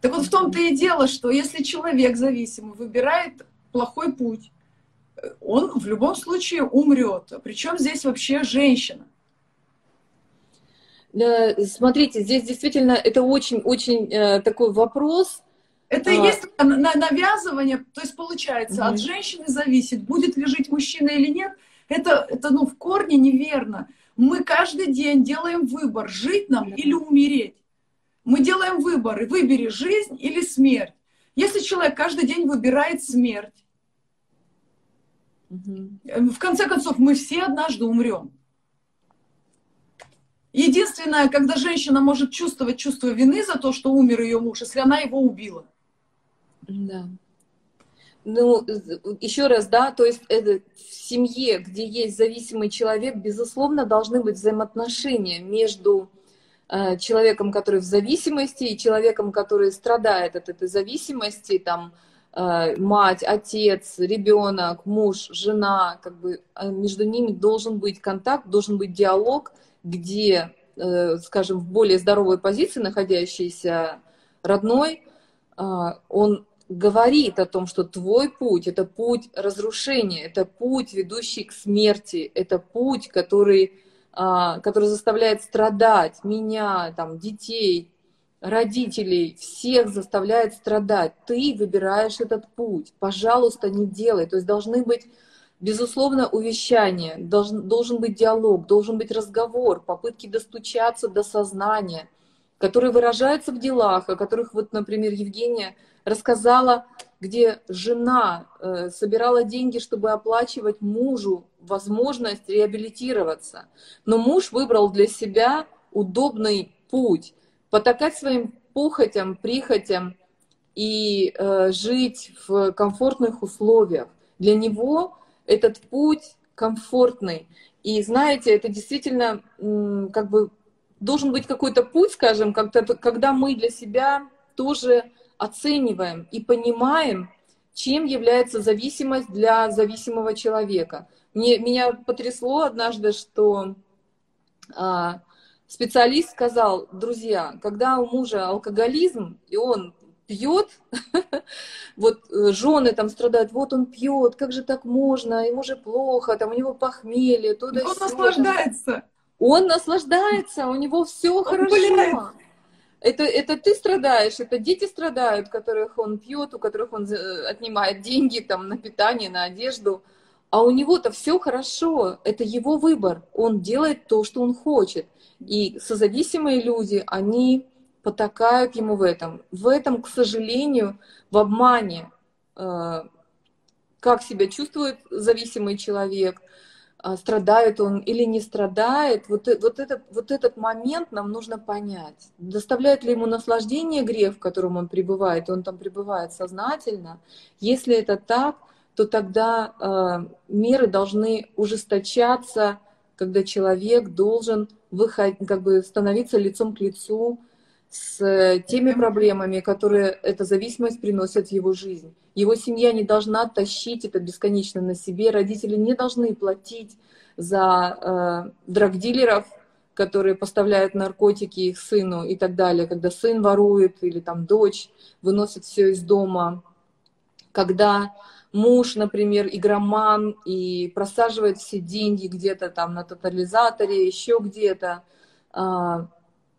Так вот в том-то и дело, что если человек зависимый выбирает плохой путь, он в любом случае умрет. Причем здесь вообще женщина. Смотрите, здесь действительно это очень-очень э, такой вопрос. Это и а... есть навязывание, то есть получается, угу. от женщины зависит, будет ли жить мужчина или нет. Это, это ну, в корне неверно. Мы каждый день делаем выбор, жить нам или умереть. Мы делаем выборы, выбери жизнь или смерть. Если человек каждый день выбирает смерть, угу. в конце концов, мы все однажды умрем. Единственное, когда женщина может чувствовать чувство вины за то, что умер ее муж, если она его убила. Да. Ну, еще раз, да, то есть это в семье, где есть зависимый человек, безусловно, должны быть взаимоотношения между э, человеком, который в зависимости, и человеком, который страдает от этой зависимости, там, э, мать, отец, ребенок, муж, жена, как бы э, между ними должен быть контакт, должен быть диалог, где, э, скажем, в более здоровой позиции находящийся родной, э, он говорит о том, что твой путь — это путь разрушения, это путь, ведущий к смерти, это путь, который, а, который заставляет страдать меня, там, детей, родителей, всех заставляет страдать. Ты выбираешь этот путь. Пожалуйста, не делай. То есть должны быть, безусловно, увещания, должен, должен быть диалог, должен быть разговор, попытки достучаться до сознания, которые выражаются в делах, о которых, вот, например, Евгения рассказала, где жена э, собирала деньги, чтобы оплачивать мужу возможность реабилитироваться. Но муж выбрал для себя удобный путь, потакать своим похотям, прихотям и э, жить в комфортных условиях. Для него этот путь комфортный. И знаете, это действительно как бы должен быть какой-то путь, скажем, когда мы для себя тоже оцениваем и понимаем, чем является зависимость для зависимого человека. Мне, меня потрясло однажды, что а, специалист сказал, друзья, когда у мужа алкоголизм, и он пьет, вот э, жены там страдают, вот он пьет, как же так можно, ему же плохо, там у него похмелье, туда Он наслаждается. Он наслаждается, у него все хорошо. Гуляет. Это, это ты страдаешь, это дети страдают, которых он пьет, у которых он э, отнимает деньги там, на питание, на одежду. А у него-то все хорошо, это его выбор. Он делает то, что он хочет. И созависимые люди, они потакают ему в этом. В этом, к сожалению, в обмане, э, как себя чувствует зависимый человек, а, страдает он или не страдает, вот, э, вот, этот, вот этот момент нам нужно понять. Доставляет ли ему наслаждение грех, в котором он пребывает, он там пребывает сознательно. Если это так, то тогда э, меры должны ужесточаться, когда человек должен выходить, как бы становиться лицом к лицу с теми проблемами, которые эта зависимость приносит в его жизнь. Его семья не должна тащить это бесконечно на себе, родители не должны платить за э, драгдилеров, которые поставляют наркотики их сыну и так далее, когда сын ворует или там дочь выносит все из дома, когда муж, например, игроман и просаживает все деньги где-то там на тотализаторе, еще где-то, а,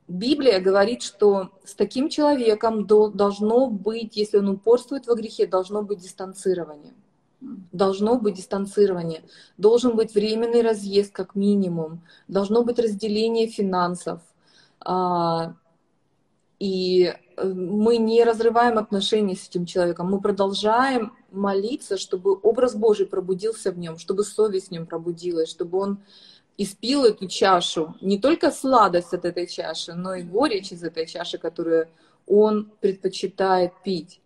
Библия говорит, что с таким человеком должно быть, если он упорствует во грехе, должно быть дистанцирование. Должно быть дистанцирование. Должен быть временный разъезд как минимум. Должно быть разделение финансов. А, и мы не разрываем отношения с этим человеком. Мы продолжаем молиться, чтобы образ Божий пробудился в нем, чтобы совесть в нем пробудилась, чтобы он испил эту чашу, не только сладость от этой чаши, но и горечь из этой чаши, которую он предпочитает пить,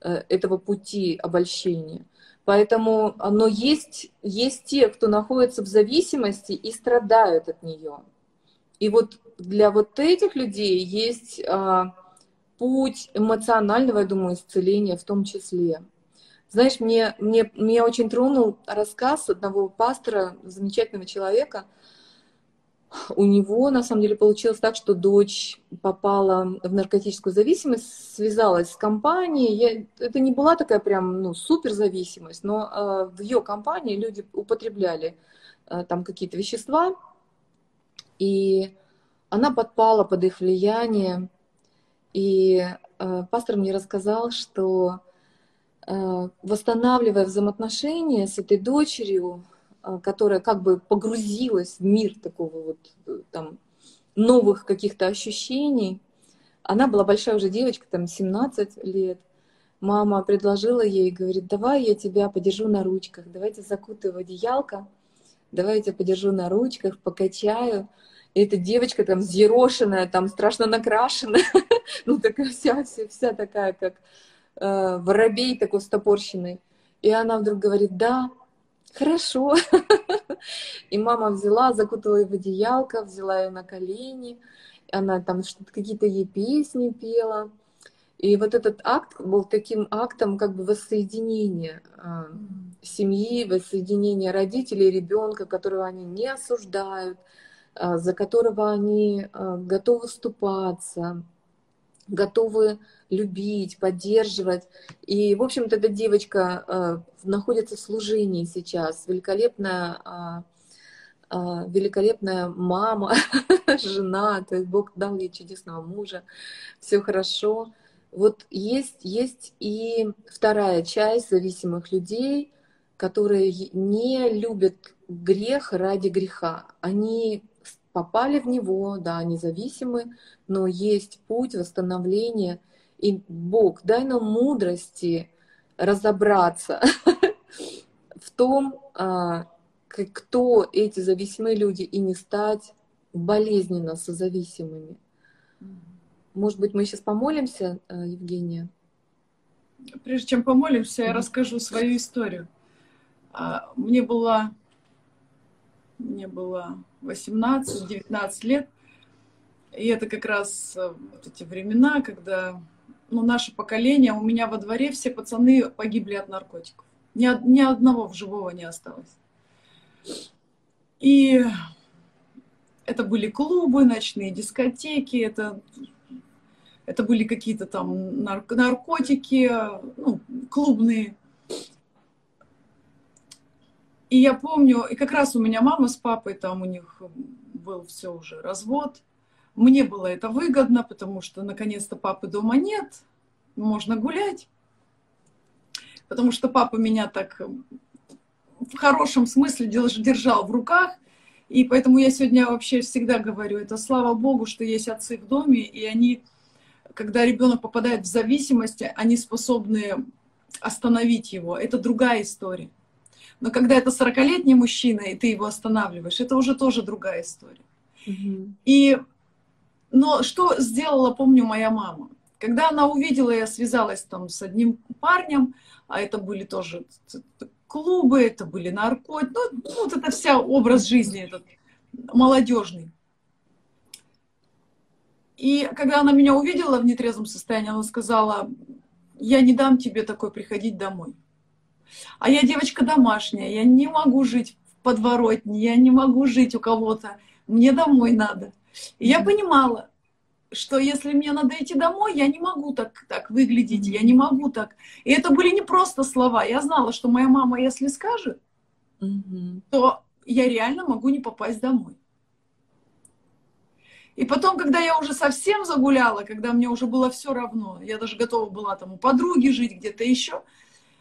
э, этого пути обольщения. Поэтому оно есть, есть те, кто находится в зависимости и страдают от нее. И вот для вот этих людей есть а, путь эмоционального, я думаю, исцеления в том числе. Знаешь, мне, мне, меня очень тронул рассказ одного пастора, замечательного человека, у него, на самом деле, получилось так, что дочь попала в наркотическую зависимость, связалась с компанией. Я, это не была такая прям ну, суперзависимость, но э, в ее компании люди употребляли э, там какие-то вещества, и она подпала под их влияние. И э, пастор мне рассказал, что э, восстанавливая взаимоотношения с этой дочерью, а, которая как бы погрузилась в мир такого вот э, там новых каких-то ощущений. Она была большая уже девочка, там 17 лет. Мама предложила ей, говорит, давай я тебя подержу на ручках, давайте закутаю в одеялко, давай я тебя подержу на ручках, покачаю. И эта девочка там взъерошенная, там страшно накрашенная, ну такая вся, вся, вся такая, как э, воробей такой стопорщенный. И она вдруг говорит, да, хорошо. И мама взяла, закутала ее в одеялко, взяла ее на колени, она там какие-то ей песни пела. И вот этот акт был таким актом как бы воссоединения э, семьи, воссоединения родителей ребенка, которого они не осуждают, за которого они э, готовы вступаться, готовы любить, поддерживать. И, в общем-то, эта девочка э, находится в служении сейчас, великолепная, э, э, великолепная мама, жена, то есть Бог дал ей чудесного мужа, все хорошо. Вот есть, есть и вторая часть зависимых людей, которые не любят грех ради греха. Они попали в него, да, они зависимы, но есть путь восстановления. И Бог, дай нам мудрости разобраться в том, а, кто эти зависимые люди, и не стать болезненно созависимыми. Может быть, мы сейчас помолимся, а, Евгения? Прежде чем помолимся, я расскажу свою историю. А, мне было, мне было 18-19 лет. И это как раз э, вот эти времена, когда ну, наше поколение, у меня во дворе все пацаны погибли от наркотиков. Ни, ни одного в живого не осталось. И это были клубы, ночные дискотеки, это, это были какие-то там наркотики, ну, клубные. И я помню, и как раз у меня мама с папой, там у них был все уже развод. Мне было это выгодно, потому что наконец-то папы дома нет, можно гулять. Потому что папа меня так в хорошем смысле держал в руках. И поэтому я сегодня вообще всегда говорю, это слава Богу, что есть отцы в доме, и они, когда ребенок попадает в зависимость, они способны остановить его. Это другая история. Но когда это 40-летний мужчина, и ты его останавливаешь, это уже тоже другая история. Mm-hmm. И, но что сделала, помню, моя мама? Когда она увидела, я связалась там с одним парнем, а это были тоже клубы, это были наркотики, ну, ну, вот это вся образ жизни этот молодежный. И когда она меня увидела в нетрезвом состоянии, она сказала, я не дам тебе такой приходить домой. А я девочка домашняя, я не могу жить в подворотне, я не могу жить у кого-то, мне домой надо. И я понимала, что если мне надо идти домой, я не могу так, так выглядеть, я не могу так. И это были не просто слова. Я знала, что моя мама, если скажет, mm-hmm. то я реально могу не попасть домой. И потом, когда я уже совсем загуляла, когда мне уже было все равно, я даже готова была там у подруги жить где-то еще,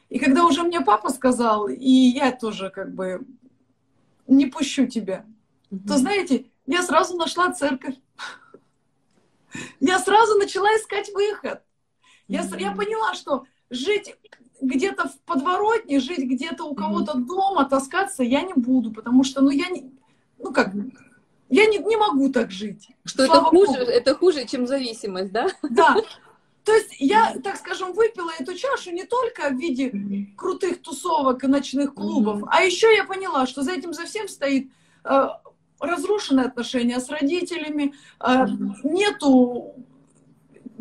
и когда уже мне папа сказал, и я тоже как бы не пущу тебя, mm-hmm. то знаете, я сразу нашла церковь. Я сразу начала искать выход. Я, mm-hmm. я поняла, что жить где-то в подворотне, жить где-то у кого-то mm-hmm. дома, таскаться я не буду, потому что, ну, я не, ну, как, я не, не могу так жить. Что это хуже, это хуже, чем зависимость, да? Да. То есть я, так скажем, выпила эту чашу не только в виде крутых тусовок и ночных клубов, mm-hmm. а еще я поняла, что за этим за всем стоит э, разрушенные отношения с родителями, э, нету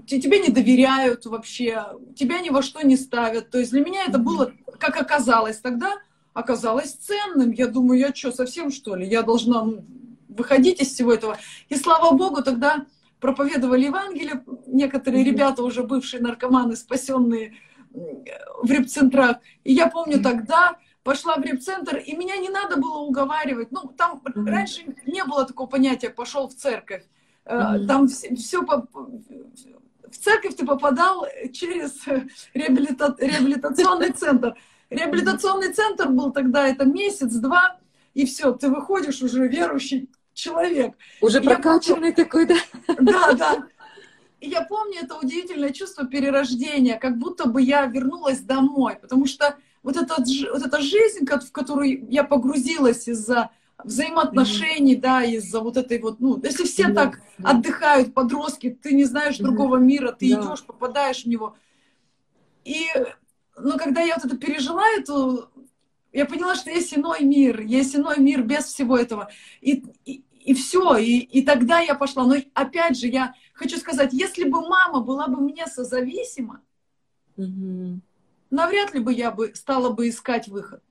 тебе не доверяют вообще, тебя ни во что не ставят. То есть для меня это было, как оказалось тогда, оказалось ценным. Я думаю, я что, совсем что ли? Я должна ну, выходить из всего этого. И слава богу, тогда проповедовали Евангелие. Некоторые ребята, уже бывшие наркоманы, спасенные в репцентрах. И я помню тогда, пошла в репцентр, и меня не надо было уговаривать. Ну, там mm-hmm. раньше не было такого понятия «пошел в церковь». Mm-hmm. Там все, все по... в церковь ты попадал через реабилита... реабилитационный центр. Реабилитационный центр был тогда это месяц-два, и все, ты выходишь уже верующий человек. Уже прокачанный я... такой, да? Да, да. И я помню это удивительное чувство перерождения, как будто бы я вернулась домой, потому что вот, этот, вот эта жизнь, в которую я погрузилась из-за взаимоотношений, mm-hmm. да, из-за вот этой вот, ну, если все mm-hmm. так отдыхают, подростки, ты не знаешь mm-hmm. другого мира, ты yeah. идешь, попадаешь в него. И, ну, когда я вот это пережила, эту, я поняла, что есть иной мир, есть иной мир без всего этого. И, и, и все, и, и тогда я пошла. Но опять же, я хочу сказать, если бы мама была бы мне созависима, mm-hmm навряд ли бы я бы стала бы искать выход.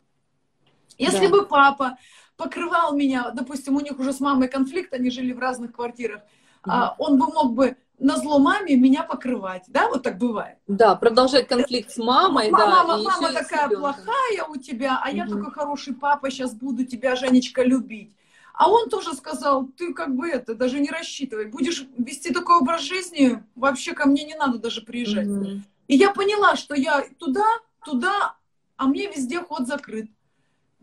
Если да. бы папа покрывал меня, допустим, у них уже с мамой конфликт, они жили в разных квартирах, угу. а, он бы мог бы на зло маме меня покрывать, да, вот так бывает. Да, продолжать конфликт с мамой, мама, да. Мама, мама такая плохая у тебя, а угу. я такой хороший папа, сейчас буду тебя, Женечка, любить. А он тоже сказал, ты как бы это, даже не рассчитывай, будешь вести такой образ жизни, вообще ко мне не надо даже приезжать. Угу. И я поняла, что я туда, туда, а мне везде ход закрыт.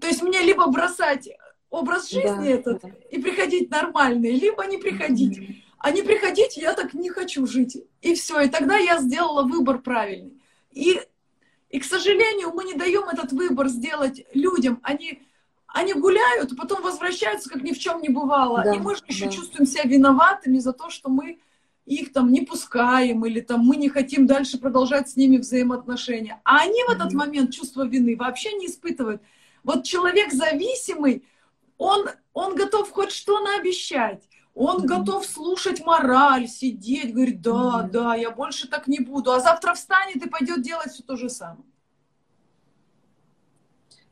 То есть мне либо бросать образ жизни да, этот да. и приходить нормальный, либо не приходить. Mm-hmm. А не приходить я так не хочу жить. И все. И тогда я сделала выбор правильный. И, и к сожалению, мы не даем этот выбор сделать людям. Они, они гуляют, а потом возвращаются, как ни в чем не бывало. Да, и мы же еще да. чувствуем себя виноватыми за то, что мы их там не пускаем, или там мы не хотим дальше продолжать с ними взаимоотношения. А они в этот момент чувство вины вообще не испытывают. Вот человек зависимый, он, он готов хоть что наобещать. Он mm-hmm. готов слушать мораль, сидеть, говорит, да, mm-hmm. да, я больше так не буду. А завтра встанет и пойдет делать все то же самое.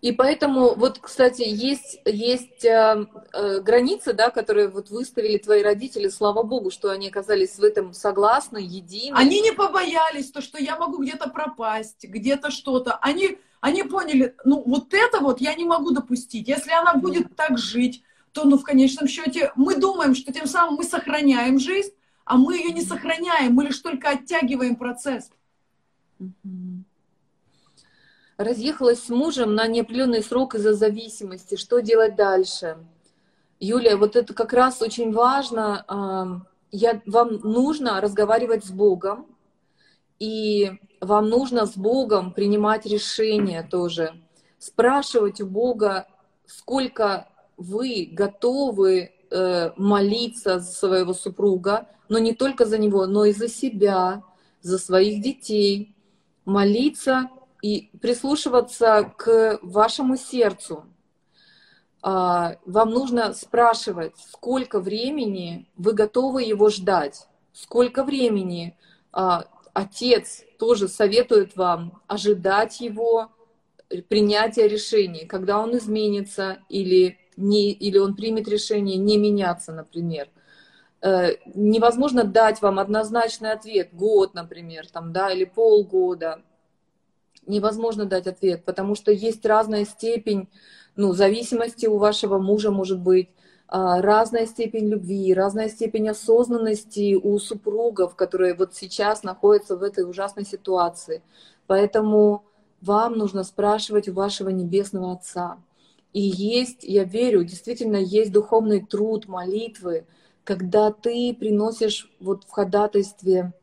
И поэтому, вот, кстати, есть, есть э, э, границы, да, которые вот выставили твои родители, слава богу, что они оказались в этом согласны, едины. Они не побоялись, то, что я могу где-то пропасть, где-то что-то. Они, они поняли, ну, вот это вот я не могу допустить. Если она будет так жить, то, ну, в конечном счете, мы думаем, что тем самым мы сохраняем жизнь, а мы ее не сохраняем, мы лишь только оттягиваем процесс. Mm-hmm разъехалась с мужем на неопределенный срок из-за зависимости. Что делать дальше? Юлия, вот это как раз очень важно. Я, вам нужно разговаривать с Богом, и вам нужно с Богом принимать решения тоже. Спрашивать у Бога, сколько вы готовы э, молиться за своего супруга, но не только за него, но и за себя, за своих детей. Молиться и прислушиваться к вашему сердцу. А, вам нужно спрашивать, сколько времени вы готовы его ждать, сколько времени а, отец тоже советует вам ожидать его принятия решения, когда он изменится или, не, или он примет решение не меняться, например. Э, невозможно дать вам однозначный ответ, год, например, там, да, или полгода невозможно дать ответ, потому что есть разная степень ну, зависимости у вашего мужа, может быть, а, разная степень любви, разная степень осознанности у супругов, которые вот сейчас находятся в этой ужасной ситуации. Поэтому вам нужно спрашивать у вашего Небесного Отца. И есть, я верю, действительно есть духовный труд, молитвы, когда ты приносишь вот в ходатайстве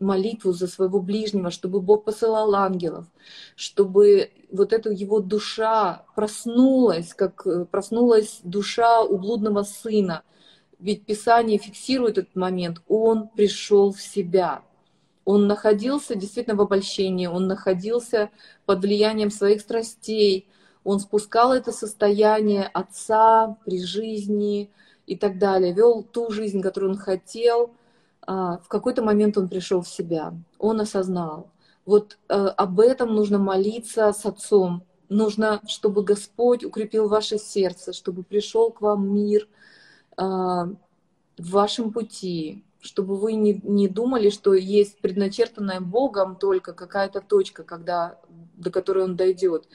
молитву за своего ближнего, чтобы Бог посылал ангелов, чтобы вот эта его душа проснулась, как э, проснулась душа у блудного сына. Ведь Писание фиксирует этот момент. Он пришел в себя. Он находился действительно в обольщении, он находился под влиянием своих страстей, он спускал это состояние отца при жизни и так далее, вел ту жизнь, которую он хотел, в какой-то момент он пришел в себя, он осознал. Вот э, об этом нужно молиться с Отцом. Нужно, чтобы Господь укрепил ваше сердце, чтобы пришел к вам мир а, в вашем пути, чтобы вы не, не думали, что есть предначертанная Богом только какая-то точка, когда, до которой Он дойдет.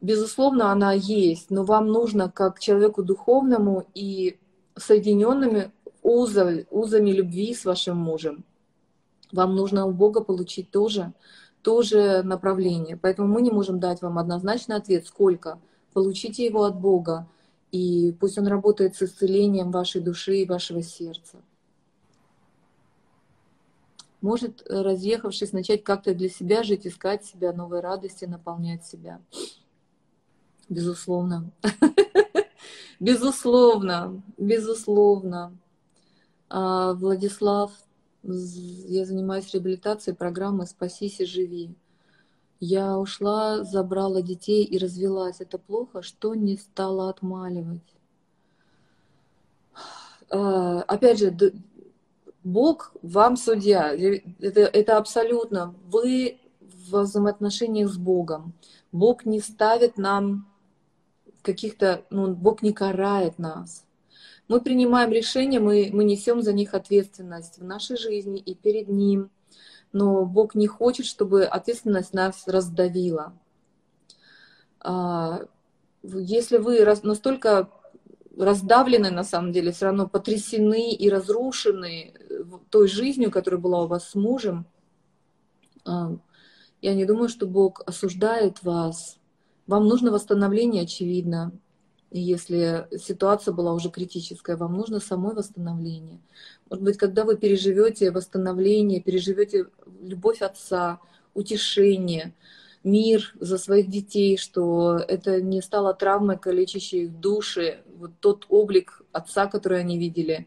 Безусловно, она есть, но вам нужно, как человеку духовному и соединенными узами, узами любви с вашим мужем. Вам нужно у Бога получить тоже, тоже направление. Поэтому мы не можем дать вам однозначный ответ, сколько. Получите его от Бога, и пусть он работает с исцелением вашей души и вашего сердца. Может, разъехавшись, начать как-то для себя жить, искать себя, новые радости, наполнять себя. Безусловно. Безусловно, безусловно. А, Владислав, я занимаюсь реабилитацией программы «Спасись и живи». Я ушла, забрала детей и развелась. Это плохо, что не стала отмаливать. А, опять же, Бог вам судья. Это, это абсолютно. Вы в взаимоотношениях с Богом. Бог не ставит нам каких-то, ну, Бог не карает нас. Мы принимаем решения, мы, мы несем за них ответственность в нашей жизни и перед Ним. Но Бог не хочет, чтобы ответственность нас раздавила. А, если вы настолько раздавлены, на самом деле, все равно потрясены и разрушены той жизнью, которая была у вас с мужем, а, я не думаю, что Бог осуждает вас. Вам нужно восстановление, очевидно если ситуация была уже критическая, вам нужно самой восстановление. Может быть, когда вы переживете восстановление, переживете любовь отца, утешение, мир за своих детей, что это не стало травмой, калечащей их души, вот тот облик отца, который они видели.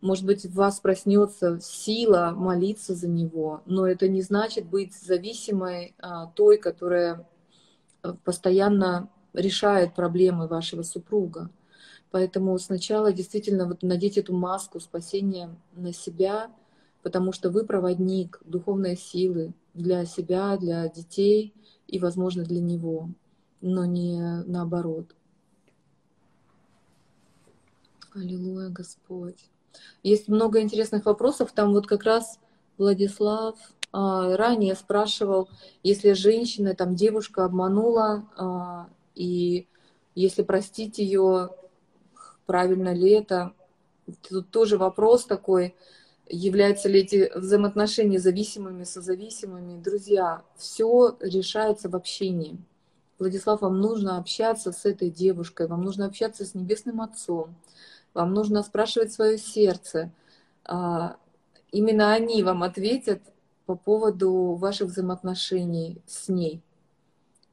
Может быть, в вас проснется сила молиться за него, но это не значит быть зависимой а, той, которая э, постоянно решает проблемы вашего супруга. Поэтому сначала действительно вот надеть эту маску спасения на себя, потому что вы проводник духовной силы для себя, для детей и, возможно, для него. но не наоборот. Аллилуйя, Господь. Есть много интересных вопросов. Там вот как раз Владислав а, ранее спрашивал, если женщина, там девушка обманула, а, и если простить ее, правильно ли это? Тут тоже вопрос такой, являются ли эти взаимоотношения зависимыми, созависимыми. Друзья, все решается в общении. Владислав, вам нужно общаться с этой девушкой, вам нужно общаться с Небесным Отцом, вам нужно спрашивать свое сердце. А, именно они вам ответят по поводу ваших взаимоотношений с ней,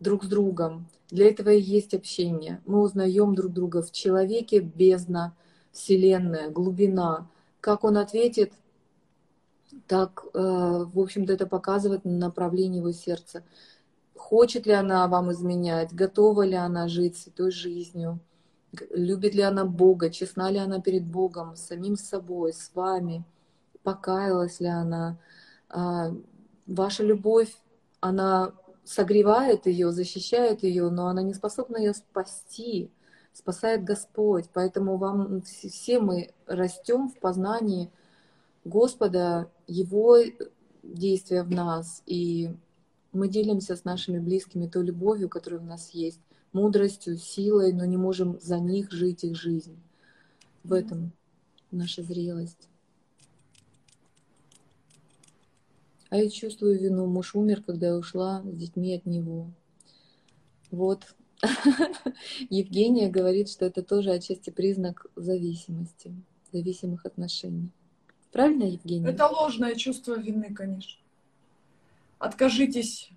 друг с другом. Для этого и есть общение. Мы узнаем друг друга в человеке бездна, вселенная, глубина. Как он ответит, так, э, в общем-то, это показывает направление его сердца. Хочет ли она вам изменять, готова ли она жить святой жизнью, любит ли она Бога, честна ли она перед Богом, самим собой, с вами, покаялась ли она. А, ваша любовь, она согревает ее, защищает ее, но она не способна ее спасти. Спасает Господь. Поэтому вам все мы растем в познании Господа, Его действия в нас. И мы делимся с нашими близкими той любовью, которая у нас есть, мудростью, силой, но не можем за них жить их жизнь. В этом наша зрелость. А я чувствую вину. Муж умер, когда я ушла с детьми от него. Вот. Евгения говорит, что это тоже отчасти признак зависимости, зависимых отношений. Правильно, Евгения? Это ложное чувство вины, конечно. Откажитесь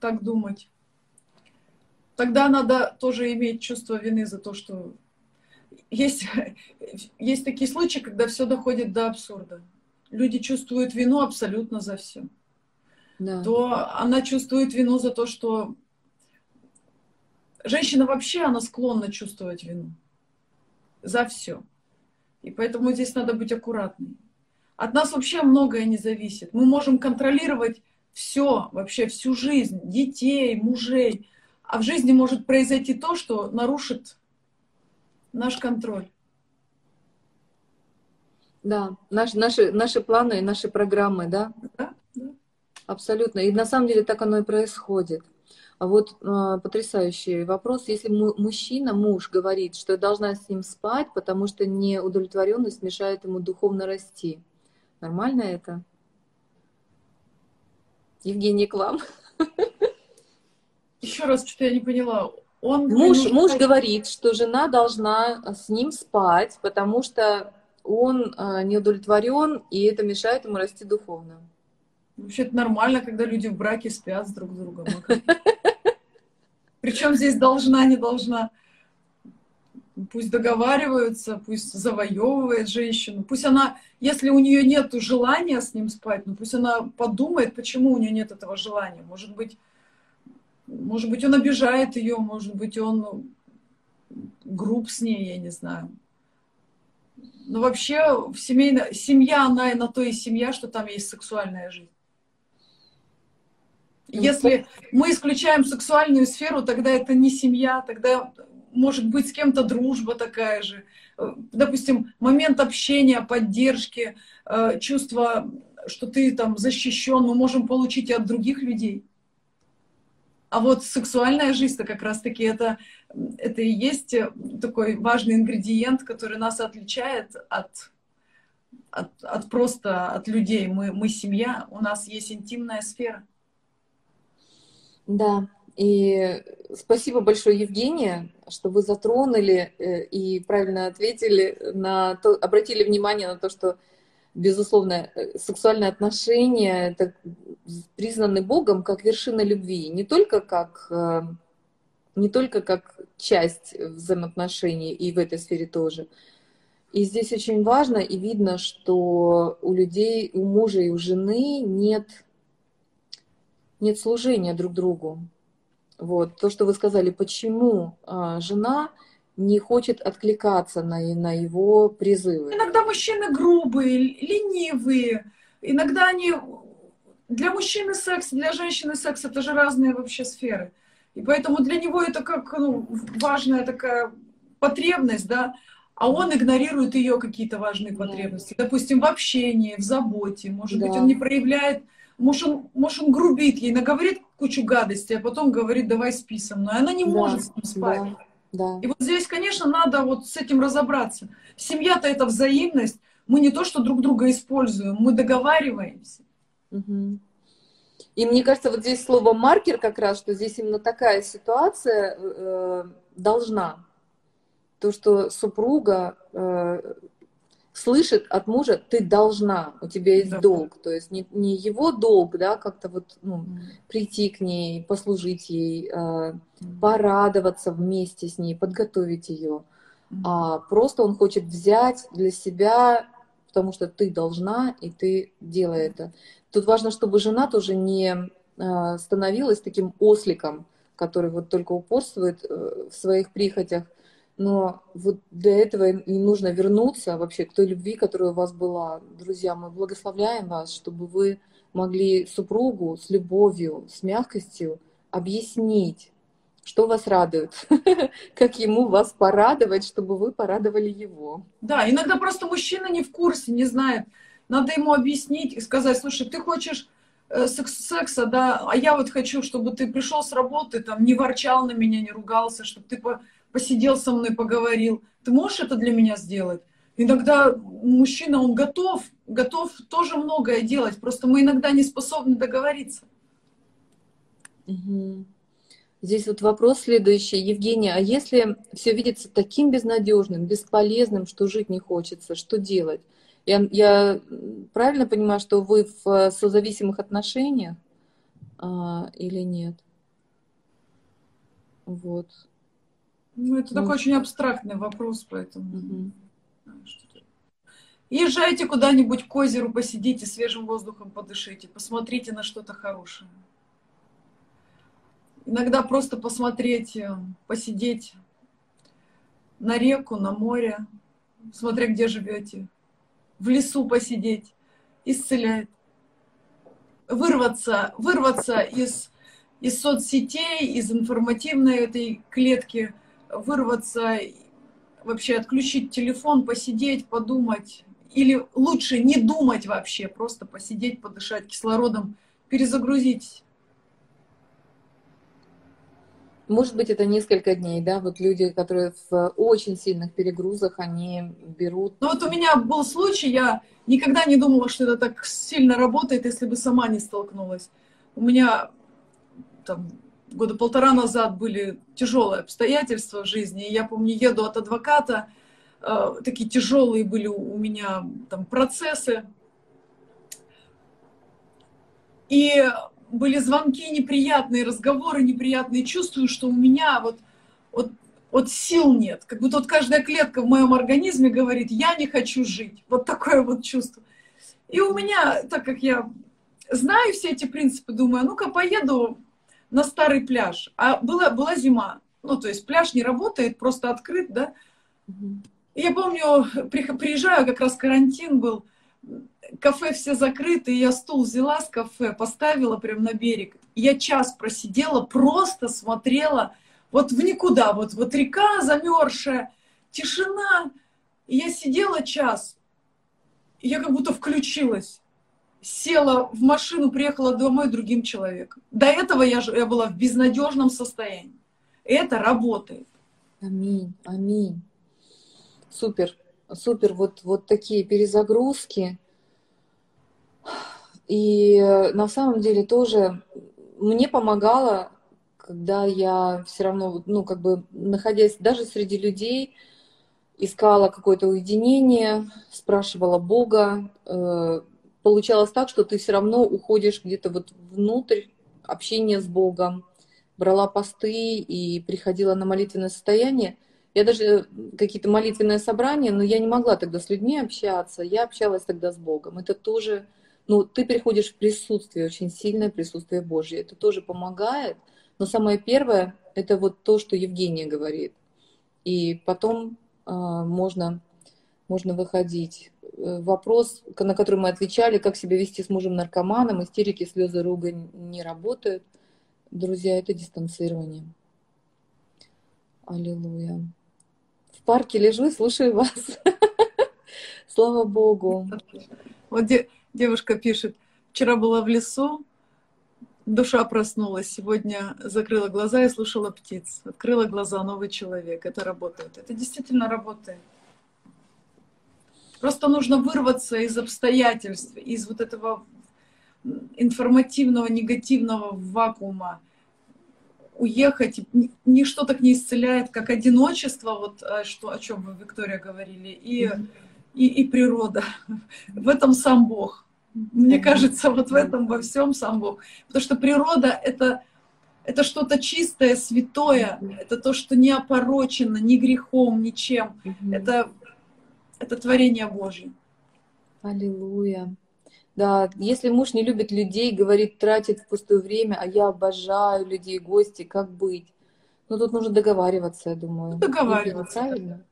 так думать. Тогда надо тоже иметь чувство вины за то, что есть, есть такие случаи, когда все доходит до абсурда. Люди чувствуют вину абсолютно за все да. то она чувствует вину за то, что женщина вообще, она склонна чувствовать вину за все. И поэтому здесь надо быть аккуратной. От нас вообще многое не зависит. Мы можем контролировать все, вообще всю жизнь, детей, мужей. А в жизни может произойти то, что нарушит наш контроль. Да, наш, наши, наши планы и наши программы, да? Да, Абсолютно. И на самом деле так оно и происходит. А вот э, потрясающий вопрос. Если мужчина, муж говорит, что я должна с ним спать, потому что неудовлетворенность мешает ему духовно расти. Нормально это? Евгений, к вам. Еще раз, что-то я не поняла. Он муж, нужно... муж говорит, что жена должна с ним спать, потому что он э, не удовлетворен, и это мешает ему расти духовно. Вообще это нормально, когда люди в браке спят с друг с другом. А Причем здесь должна, не должна. Пусть договариваются, пусть завоевывает женщину. Пусть она, если у нее нет желания с ним спать, ну пусть она подумает, почему у нее нет этого желания. Может быть, может быть, он обижает ее, может быть, он груб с ней, я не знаю. Но вообще в семейно... семья, она и на то и семья, что там есть сексуальная жизнь. Если мы исключаем сексуальную сферу, тогда это не семья, тогда может быть с кем-то дружба такая же. Э, допустим, момент общения, поддержки, э, чувство, что ты там защищен, мы можем получить и от других людей. А вот сексуальная жизнь-то как раз-таки это, это и есть такой важный ингредиент, который нас отличает от, от, от просто от людей. Мы, мы семья, у нас есть интимная сфера. Да, и спасибо большое, Евгения, что вы затронули э, и правильно ответили на то, обратили внимание на то, что, безусловно, э, сексуальные отношения это признаны Богом как вершина любви, не только как э, не только как часть взаимоотношений и в этой сфере тоже. И здесь очень важно и видно, что у людей, у мужа и у жены нет нет служения друг другу. Вот то, что вы сказали, почему а, жена не хочет откликаться на, на его призывы. Иногда мужчины грубые, ленивые, иногда они... Для мужчины секс, для женщины секс — это же разные вообще сферы. И поэтому для него это как ну, важная такая потребность, да, а он игнорирует ее какие-то важные потребности. Да. Допустим, в общении, в заботе. Может да. быть, он не проявляет, может он, может, он грубит ей, наговорит кучу гадостей, а потом говорит, давай спи со мной. Она не да. может с ним спать. Да. Да. И вот здесь, конечно, надо вот с этим разобраться. Семья-то это взаимность. Мы не то, что друг друга используем, мы договариваемся. Угу. И мне кажется, вот здесь слово маркер как раз, что здесь именно такая ситуация э, должна. То, что супруга э, слышит от мужа, ты должна, у тебя есть да. долг. То есть не, не его долг, да, как-то вот ну, прийти к ней, послужить ей, э, порадоваться вместе с ней, подготовить ее. А просто он хочет взять для себя, потому что ты должна, и ты делай это. Тут важно, чтобы жена тоже не э, становилась таким осликом, который вот только упорствует э, в своих прихотях, но вот для этого и нужно вернуться вообще к той любви, которая у вас была. Друзья, мы благословляем вас, чтобы вы могли супругу с любовью, с мягкостью объяснить, что вас радует, как ему вас порадовать, чтобы вы порадовали его. Да, иногда просто мужчина не в курсе, не знает. Надо ему объяснить и сказать, слушай, ты хочешь э, секс секса, да, а я вот хочу, чтобы ты пришел с работы, там, не ворчал на меня, не ругался, чтобы ты по посидел со мной, поговорил. Ты можешь это для меня сделать? Иногда мужчина, он готов, готов тоже многое делать, просто мы иногда не способны договориться. Угу. Здесь вот вопрос следующий. Евгения, а если все видится таким безнадежным, бесполезным, что жить не хочется, что делать? Я, я правильно понимаю, что вы в созависимых отношениях а, или нет? Вот. Ну, это ну, такой очень абстрактный вопрос, поэтому... Угу. Езжайте куда-нибудь к озеру, посидите, свежим воздухом подышите, посмотрите на что-то хорошее. Иногда просто посмотреть, э, посидеть на реку, на море, смотря где живете, в лесу посидеть, исцеляет. Вырваться, вырваться из, из соцсетей, из информативной этой клетки – вырваться, вообще отключить телефон, посидеть, подумать. Или лучше не думать вообще, просто посидеть, подышать кислородом, перезагрузить. Может быть, это несколько дней, да? Вот люди, которые в очень сильных перегрузах, они берут... Ну вот у меня был случай, я никогда не думала, что это так сильно работает, если бы сама не столкнулась. У меня там года полтора назад были тяжелые обстоятельства в жизни. И я помню, еду от адвоката, э, такие тяжелые были у меня там процессы. И были звонки неприятные, разговоры неприятные. Чувствую, что у меня вот, вот, вот сил нет. Как будто вот каждая клетка в моем организме говорит, я не хочу жить. Вот такое вот чувство. И у меня, так как я знаю все эти принципы, думаю, ну-ка поеду на старый пляж. А была, была зима. Ну, то есть пляж не работает, просто открыт, да. И я помню, приезжаю, как раз карантин был, кафе все закрыты, я стул взяла с кафе, поставила прям на берег. Я час просидела, просто смотрела вот в никуда, вот, вот река замерзшая, тишина. И я сидела час, и я как будто включилась села в машину, приехала домой другим человеком. До этого я, я была в безнадежном состоянии. Это работает. Аминь, аминь. Супер, супер. Вот, вот такие перезагрузки. И на самом деле тоже мне помогало, когда я все равно, ну, как бы, находясь даже среди людей, искала какое-то уединение, спрашивала Бога, э, получалось так, что ты все равно уходишь где-то вот внутрь общения с Богом, брала посты и приходила на молитвенное состояние. Я даже какие-то молитвенные собрания, но я не могла тогда с людьми общаться, я общалась тогда с Богом. Это тоже, ну, ты приходишь в присутствие, очень сильное присутствие Божье. Это тоже помогает. Но самое первое, это вот то, что Евгения говорит. И потом э, можно, можно выходить. Э, вопрос, на который мы отвечали, как себя вести с мужем наркоманом, истерики, слезы, ругань не работают. Друзья, это дистанцирование. Аллилуйя. В парке лежу и слушаю вас. Слава Богу. Вот де- девушка пишет, вчера была в лесу, душа проснулась, сегодня закрыла глаза и слушала птиц. Открыла глаза, новый человек. Это работает. Это действительно работает. Просто нужно вырваться из обстоятельств, из вот этого информативного, негативного вакуума, уехать. Ничто так не исцеляет, как одиночество, вот э, что, о чем вы, Виктория, говорили, и, и, и природа. В этом сам Бог. Мне кажется, вот в этом во всем сам Бог. Потому что природа — это, это что-то чистое, святое, это то, что не опорочено ни грехом, ничем. Это, это творение Божье. Аллилуйя. Да, если муж не любит людей, говорит, тратит впустую время, а я обожаю людей, гости, как быть? Ну, тут нужно договариваться, я думаю. Договариваться. Правильно?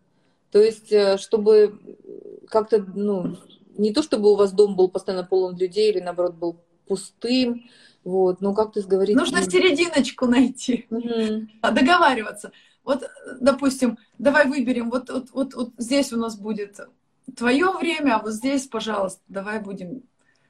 То есть, э, чтобы как-то, ну, не то чтобы у вас дом был постоянно полон людей или, наоборот, был пустым, вот, но как-то сговорить... Нужно серединочку найти, угу. договариваться. Вот, допустим, давай выберем, вот, вот, вот, вот здесь у нас будет твое время, а вот здесь, пожалуйста, давай будем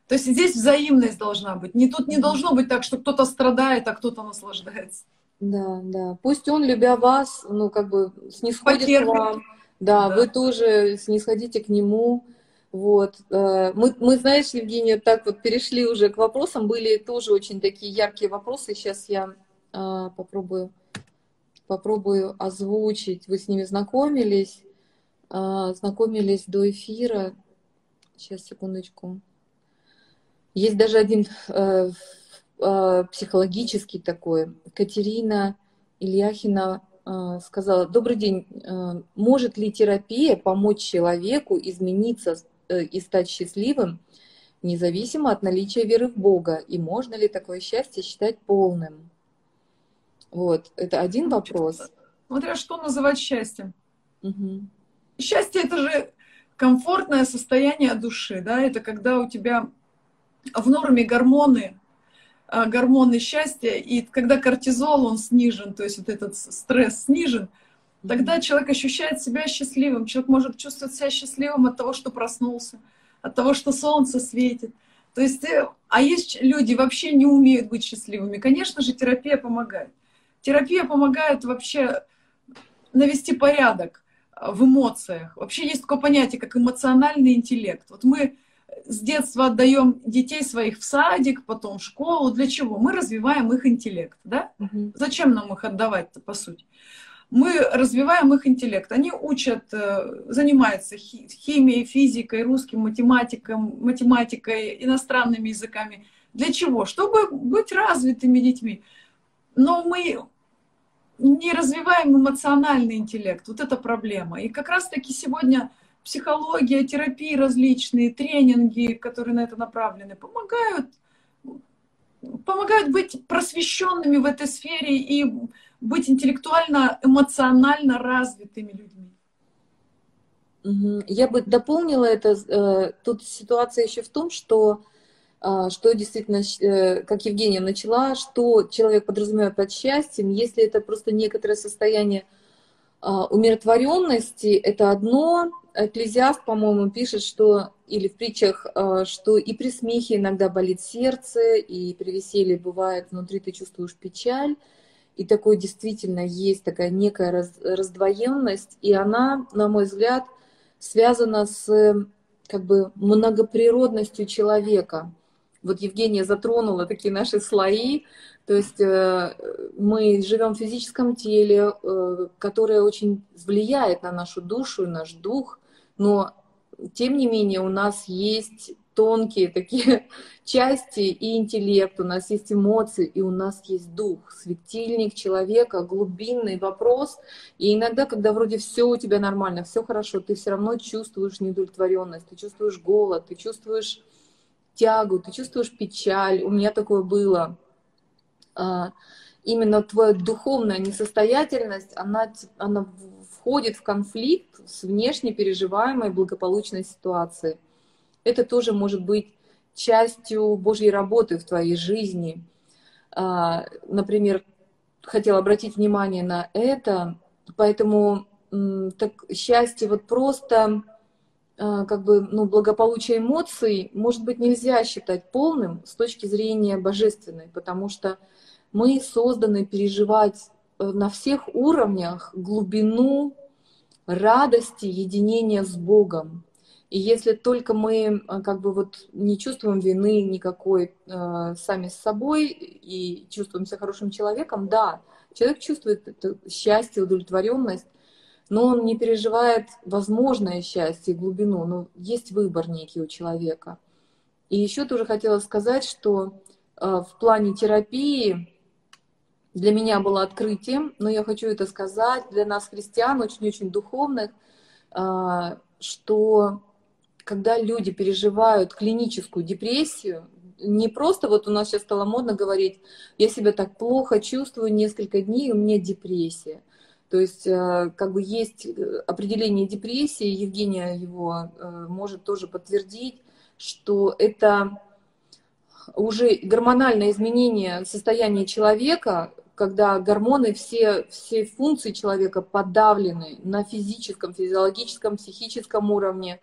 то есть здесь взаимность должна быть. Не тут не должно быть так, что кто-то страдает, а кто-то наслаждается. Да, да. Пусть он, любя вас, ну, как бы снисходит Потерпит. к вам. Да, да, вы тоже снисходите к нему. Вот. Э, мы, мы, знаешь, Евгения, так вот перешли уже к вопросам. Были тоже очень такие яркие вопросы. Сейчас я а, попробую, попробую озвучить. Вы с ними знакомились? А, знакомились до эфира. Сейчас, секундочку. Есть даже один э, э, психологический такой. Катерина Ильяхина э, сказала, добрый день, может ли терапия помочь человеку измениться и стать счастливым, независимо от наличия веры в Бога? И можно ли такое счастье считать полным? Вот, это один вопрос. Смотря что называть счастьем. Угу. Счастье это же комфортное состояние души, да, это когда у тебя в норме гормоны, а, гормоны счастья, и когда кортизол, он снижен, то есть вот этот стресс снижен, тогда человек ощущает себя счастливым. Человек может чувствовать себя счастливым от того, что проснулся, от того, что солнце светит. То есть, э, а есть люди вообще не умеют быть счастливыми. Конечно же, терапия помогает. Терапия помогает вообще навести порядок в эмоциях. Вообще есть такое понятие, как эмоциональный интеллект. Вот мы с детства отдаем детей своих в садик, потом в школу. Для чего? Мы развиваем их интеллект, да? Угу. Зачем нам их отдавать-то, по сути? Мы развиваем их интеллект. Они учат, э, занимаются химией, физикой, русским, математикой, математикой, иностранными языками. Для чего? Чтобы быть развитыми детьми. Но мы не развиваем эмоциональный интеллект. Вот это проблема. И как раз-таки сегодня психология, терапии различные, тренинги, которые на это направлены, помогают, помогают быть просвещенными в этой сфере и быть интеллектуально, эмоционально развитыми людьми. Я бы дополнила это. Э, тут ситуация еще в том, что что действительно, э, как Евгения начала, что человек подразумевает под счастьем, если это просто некоторое состояние а, умиротворенности, это одно, Экклезиаст, по-моему, пишет, что, или в притчах, э, что и при смехе иногда болит сердце, и при веселье бывает внутри ты чувствуешь печаль, и такой действительно есть такая некая раз, раздвоенность, и она, на мой взгляд, связана с как бы многоприродностью человека. Вот Евгения затронула такие наши слои, то есть э, мы живем в физическом теле, э, которое очень влияет на нашу душу и наш дух, но тем не менее у нас есть тонкие такие части и интеллект, у нас есть эмоции, и у нас есть дух, светильник человека, глубинный вопрос. И иногда, когда вроде все у тебя нормально, все хорошо, ты все равно чувствуешь неудовлетворенность, ты чувствуешь голод, ты чувствуешь тягу, ты чувствуешь печаль. У меня такое было. А, именно твоя духовная несостоятельность, она, она входит в конфликт с внешне переживаемой благополучной ситуацией. Это тоже может быть частью Божьей работы в твоей жизни. А, например, хотела обратить внимание на это, поэтому так, счастье вот просто как бы, ну, благополучие эмоций, может быть, нельзя считать полным с точки зрения божественной, потому что мы созданы переживать э, на всех уровнях глубину радости, единения с Богом. И если только мы а, как бы вот не чувствуем вины никакой э, сами с собой и чувствуем себя хорошим человеком, да, человек чувствует это счастье, удовлетворенность, но он не переживает возможное счастье и глубину, но есть выбор некий у человека. И еще тоже хотела сказать, что э, в плане терапии для меня было открытием, но я хочу это сказать для нас, христиан, очень-очень духовных, э, что когда люди переживают клиническую депрессию, не просто вот у нас сейчас стало модно говорить, я себя так плохо чувствую несколько дней, у меня депрессия. То есть э, как бы есть э, определение депрессии, Евгения его э, может тоже подтвердить, что это уже гормональное изменение состояния человека, когда гормоны, все, все функции человека подавлены на физическом, физиологическом, психическом уровне,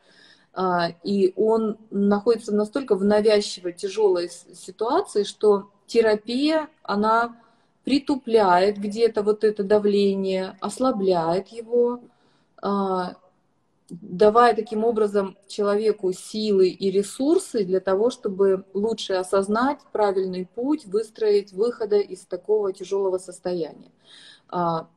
и он находится настолько в навязчивой, тяжелой ситуации, что терапия, она притупляет где-то вот это давление, ослабляет его, а, давая таким образом человеку силы и ресурсы для того, чтобы лучше осознать правильный путь, выстроить выхода из такого тяжелого состояния. А,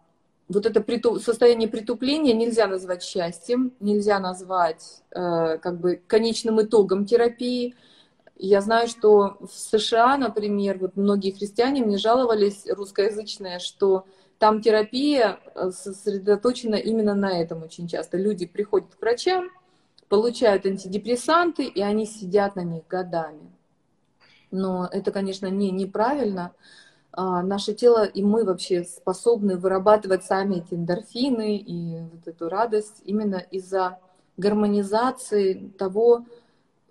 вот это состояние притупления нельзя назвать счастьем, нельзя назвать э, как бы конечным итогом терапии, я знаю, что в США, например, вот многие христиане мне жаловались, русскоязычные, что там терапия э, сосредоточена именно на этом очень часто. Люди приходят к врачам, получают антидепрессанты, и они сидят на них годами. Но это, конечно, не, неправильно. А, наше тело и мы вообще способны вырабатывать сами эти эндорфины и вот эту радость именно из-за гармонизации того,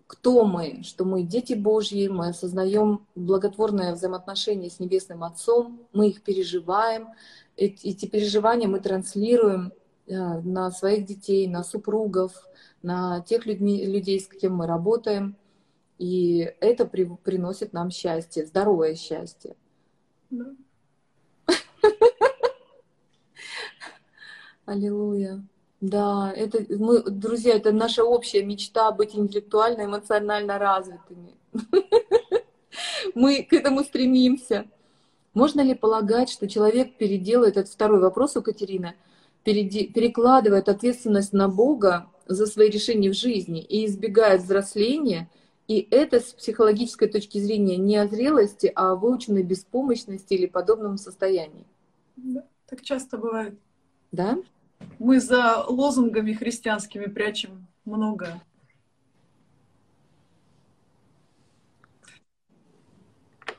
кто мы, что мы дети Божьи, мы осознаем благотворное взаимоотношение с Небесным Отцом, мы их переживаем, эти переживания мы транслируем э, на своих детей, на супругов, на тех людьми, людей, с кем мы работаем. И это при, приносит нам счастье, здоровое счастье. Да. Аллилуйя. Да, это мы, друзья, это наша общая мечта быть интеллектуально, эмоционально развитыми. Мы к этому стремимся. Можно ли полагать, что человек переделывает, это второй вопрос у Катерины, перекладывает ответственность на Бога за свои решения в жизни и избегает взросления, и это с психологической точки зрения не о зрелости, а о выученной беспомощности или подобном состоянии? Да, так часто бывает. Да? Мы за лозунгами христианскими прячем много.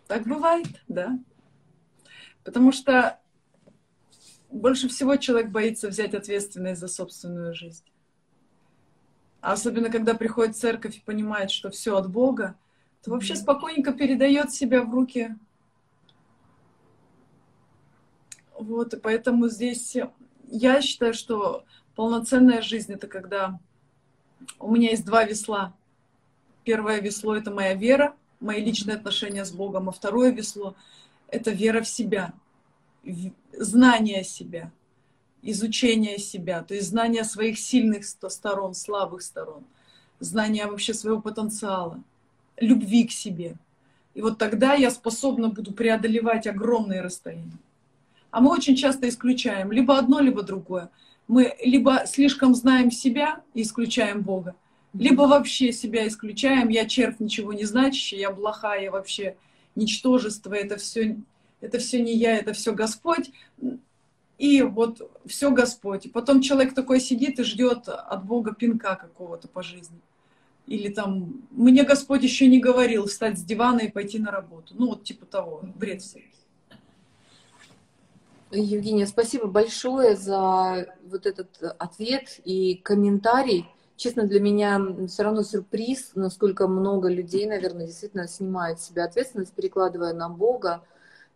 Так бывает, да. Потому что больше всего человек боится взять ответственность за собственную жизнь. А особенно, когда приходит церковь и понимает, что все от Бога, то вообще спокойненько передает себя в руки. Вот, и поэтому здесь я считаю, что полноценная жизнь это когда у меня есть два весла. Первое весло это моя вера, мои личные отношения с Богом, а второе весло это вера в себя, знание себя, изучение себя, то есть знание своих сильных сторон, слабых сторон, знание вообще своего потенциала, любви к себе. И вот тогда я способна буду преодолевать огромные расстояния. А мы очень часто исключаем либо одно, либо другое. Мы либо слишком знаем себя и исключаем Бога, либо вообще себя исключаем, я червь ничего не значащий, я блоха, я вообще ничтожество, это все, это все не я, это все Господь. И вот все Господь. И потом человек такой сидит и ждет от Бога пинка какого-то по жизни. Или там, мне Господь еще не говорил встать с дивана и пойти на работу. Ну вот типа того, бред всякий. Евгения, спасибо большое за вот этот ответ и комментарий. Честно, для меня все равно сюрприз, насколько много людей, наверное, действительно снимают с себя ответственность, перекладывая на Бога.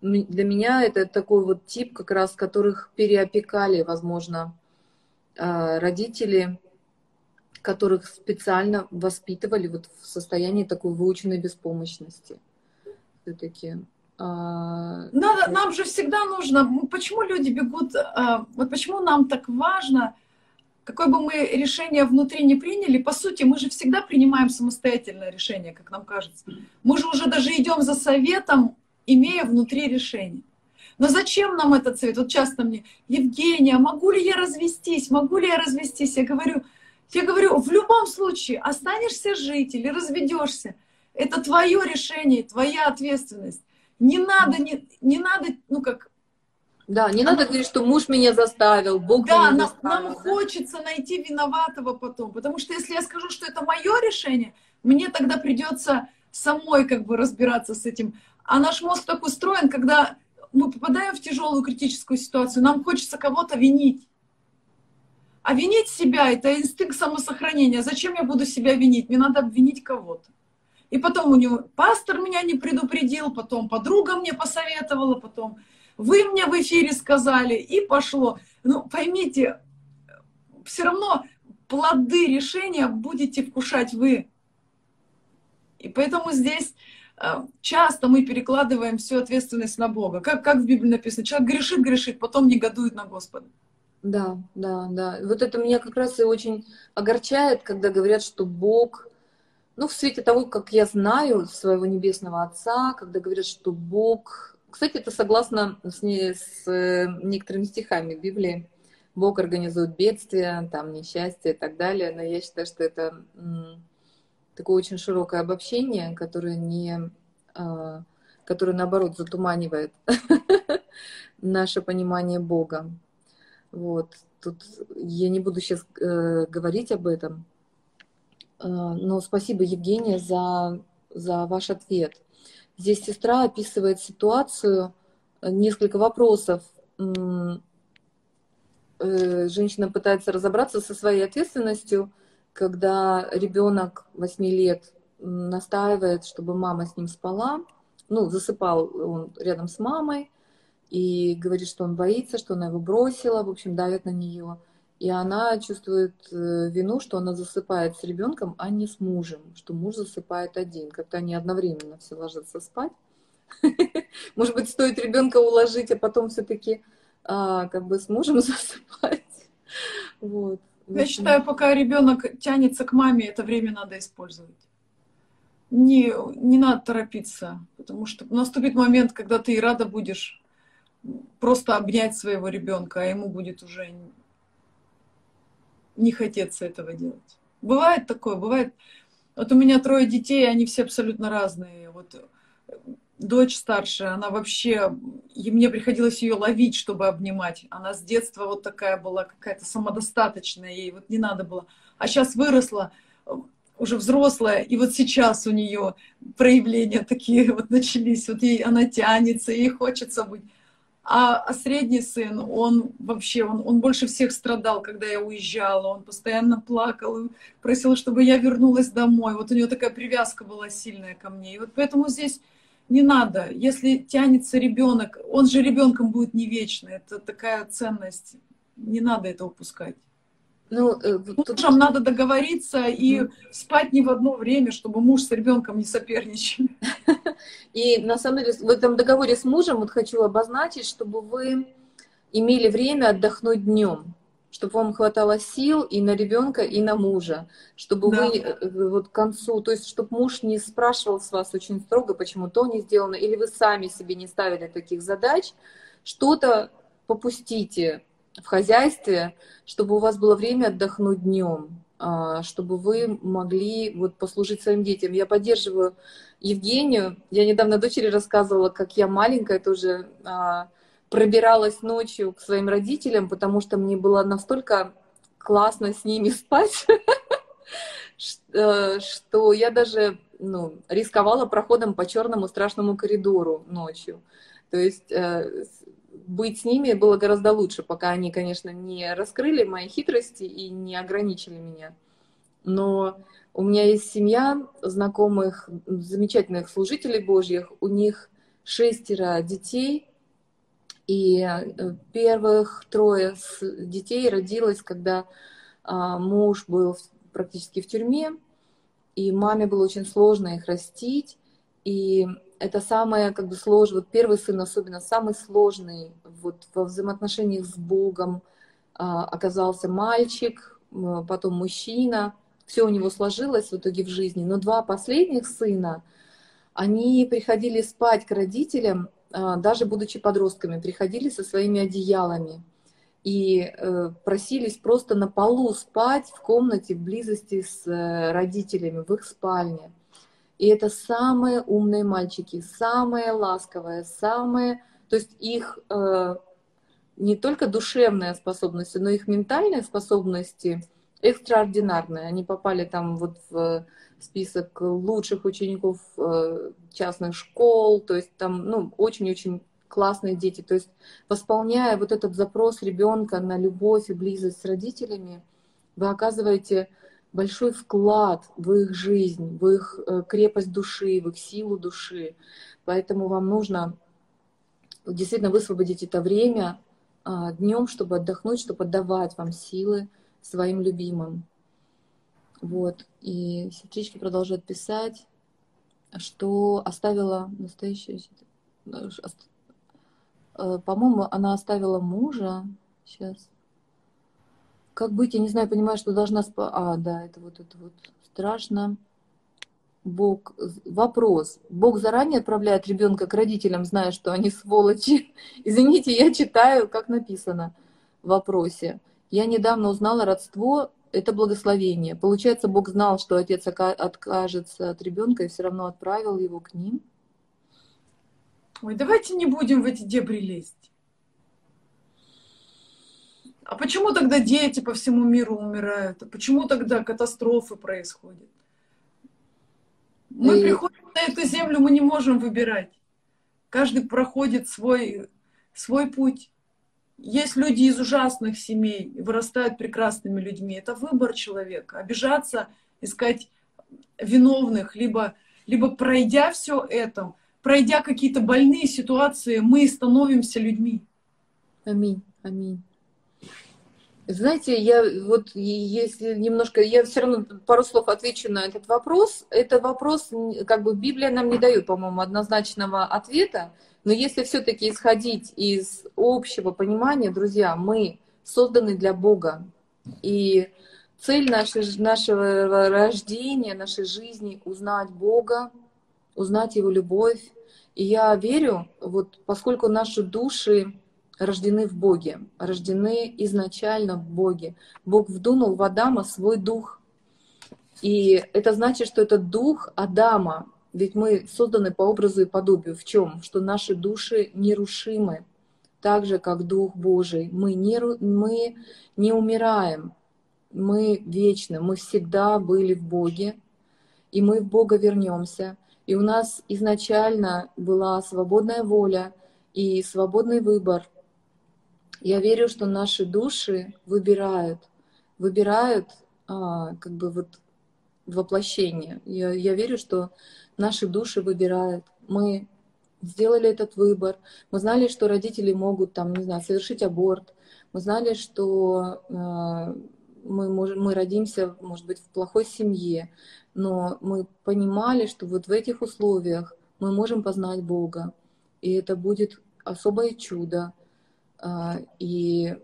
для меня это такой вот тип, как раз которых переопекали, возможно, а, родители, которых специально воспитывали вот в состоянии такой выученной беспомощности. Все-таки. А, Надо, нам же всегда нужно. Почему люди бегут? А, вот почему нам так важно? Какое бы мы решение внутри не приняли, по сути, мы же всегда принимаем самостоятельное решение, как нам кажется. Мы же уже даже идем за советом, имея внутри решение. Но зачем нам этот совет? Вот часто мне, Евгения, могу ли я развестись? Могу ли я развестись? Я говорю, я говорю, в любом случае, останешься жить или разведешься, это твое решение, твоя ответственность. Не надо, не, не надо, ну как... Да, не надо говорить, что муж меня заставил, Бог да, меня нам, заставил. нам хочется найти виноватого потом, потому что если я скажу, что это мое решение, мне тогда придется самой как бы разбираться с этим. А наш мозг так устроен, когда мы попадаем в тяжелую критическую ситуацию, нам хочется кого-то винить. А винить себя — это инстинкт самосохранения. Зачем я буду себя винить? Мне надо обвинить кого-то. И потом у него пастор меня не предупредил, потом подруга мне посоветовала, потом вы мне в эфире сказали, и пошло. Ну, поймите, все равно плоды решения будете вкушать вы. И поэтому здесь э, часто мы перекладываем всю ответственность на Бога. Как, как в Библии написано, человек грешит, грешит, потом негодует на Господа. Да, да, да. Вот это меня как раз и очень огорчает, когда говорят, что Бог, ну, в свете того, как я знаю своего Небесного Отца, когда говорят, что Бог... Кстати, это согласно с, не, с э, некоторыми стихами Библии. Бог организует бедствия, там, несчастье и так далее. Но я считаю, что это такое очень широкое обобщение, которое не... А, которое, наоборот, затуманивает наше понимание Бога. Вот. Тут я не буду сейчас э, говорить об этом, но спасибо, Евгения, за, за ваш ответ. Здесь сестра описывает ситуацию, несколько вопросов. Э, женщина пытается разобраться со своей ответственностью, когда ребенок 8 лет настаивает, чтобы мама с ним спала, ну, засыпал он рядом с мамой, и говорит, что он боится, что она его бросила, в общем, давит на нее. И она чувствует э, вину, что она засыпает с ребенком, а не с мужем, что муж засыпает один. Как-то они одновременно все ложатся спать. Может быть, стоит ребенка уложить, а потом все-таки а, как бы с мужем засыпать. Вот. Я считаю, пока ребенок тянется к маме, это время надо использовать. Не, не надо торопиться, потому что наступит момент, когда ты и рада будешь просто обнять своего ребенка, а ему будет уже не хотеться этого делать. Бывает такое, бывает. Вот у меня трое детей, они все абсолютно разные. Вот э, дочь старшая, она вообще, и мне приходилось ее ловить, чтобы обнимать. Она с детства вот такая была, какая-то самодостаточная, ей вот не надо было. А сейчас выросла, э, уже взрослая, и вот сейчас у нее проявления такие вот начались. Вот ей она тянется, ей хочется быть. А, а средний сын, он вообще, он, он больше всех страдал, когда я уезжала. Он постоянно плакал и просил, чтобы я вернулась домой. Вот у него такая привязка была сильная ко мне. И вот поэтому здесь не надо. Если тянется ребенок, он же ребенком будет не вечно. Это такая ценность. Не надо это упускать. Ну, э, тут... Мужем надо договориться и спать не в одно время, чтобы муж с ребенком не соперничали. И на самом деле в этом договоре с мужем вот хочу обозначить, чтобы вы имели время отдохнуть днем, чтобы вам хватало сил и на ребенка, и на мужа, чтобы да. вы э, вот к концу, то есть чтобы муж не спрашивал с вас очень строго, почему то не сделано, или вы сами себе не ставили таких задач, что-то попустите, в хозяйстве, чтобы у вас было время отдохнуть днем, а, чтобы вы могли вот послужить своим детям. Я поддерживаю Евгению. Я недавно дочери рассказывала, как я маленькая тоже а, пробиралась ночью к своим родителям, потому что мне было настолько классно с ними спать, э, что я даже ну, рисковала проходом по черному страшному коридору ночью. То есть э, быть с ними было гораздо лучше, пока они, конечно, не раскрыли мои хитрости и не ограничили меня. Но у меня есть семья знакомых, замечательных служителей Божьих, у них шестеро детей, и э, первых трое детей родилось, когда а, муж был практически в тюрьме, и маме было очень сложно их растить. И это самое как бы сложное, вот первый сын особенно самый сложный вот во взаимоотношениях с Богом а, оказался мальчик, потом мужчина. Все у него сложилось в итоге в жизни. Но два последних сына, они приходили спать к родителям, а, даже будучи подростками, приходили со своими одеялами и э, просились просто на полу спать в комнате в близости с э, родителями, в их спальне. И это самые умные мальчики, самые ласковые, самые... То есть их э, не только душевные способности, но их ментальные способности экстраординарные. Они попали там вот в список лучших учеников э, частных школ, то есть там ну, очень-очень классные дети. То есть восполняя вот этот запрос ребенка на любовь и близость с родителями, вы оказываете большой вклад в их жизнь, в их э, крепость души, в их силу души. Поэтому вам нужно действительно высвободить это время а, днем, чтобы отдохнуть, чтобы отдавать вам силы своим любимым. Вот. И сестрички продолжают писать, что оставила настоящую... Э, по-моему, она оставила мужа. Сейчас. Как быть? Я не знаю, понимаю, что должна... Спа... А, да, это вот это вот страшно. Бог... Вопрос. Бог заранее отправляет ребенка к родителям, зная, что они сволочи. Извините, я читаю, как написано в вопросе. Я недавно узнала родство, это благословение. Получается, Бог знал, что отец откажется от ребенка и все равно отправил его к ним. Ой, давайте не будем в эти дебри лезть. А почему тогда дети по всему миру умирают? А почему тогда катастрофы происходят? Мы и... приходим на эту землю, мы не можем выбирать. Каждый проходит свой, свой путь. Есть люди из ужасных семей, вырастают прекрасными людьми. Это выбор человека. Обижаться, искать виновных, либо, либо пройдя все это, пройдя какие-то больные ситуации, мы становимся людьми. Аминь, аминь. Знаете, я вот если немножко, я все равно пару слов отвечу на этот вопрос. Это вопрос, как бы Библия нам не дает, по-моему, однозначного ответа, но если все-таки исходить из общего понимания, друзья, мы созданы для Бога. И цель нашей, нашего рождения, нашей жизни — узнать Бога, узнать Его любовь. И я верю, вот поскольку наши души рождены в Боге, рождены изначально в Боге. Бог вдунул в Адама свой дух. И это значит, что этот дух Адама, ведь мы созданы по образу и подобию. В чем? Что наши души нерушимы, так же, как Дух Божий. Мы не, мы не умираем, мы вечны, мы всегда были в Боге, и мы в Бога вернемся. И у нас изначально была свободная воля и свободный выбор. Я верю, что наши души выбирают, выбирают а, как бы вот воплощение. Я, я верю, что наши души выбирают. Мы сделали этот выбор. Мы знали, что родители могут там, не знаю, совершить аборт. Мы знали, что э, мы, можем, мы родимся, может быть, в плохой семье но мы понимали, что вот в этих условиях мы можем познать Бога, и это будет особое чудо. А, и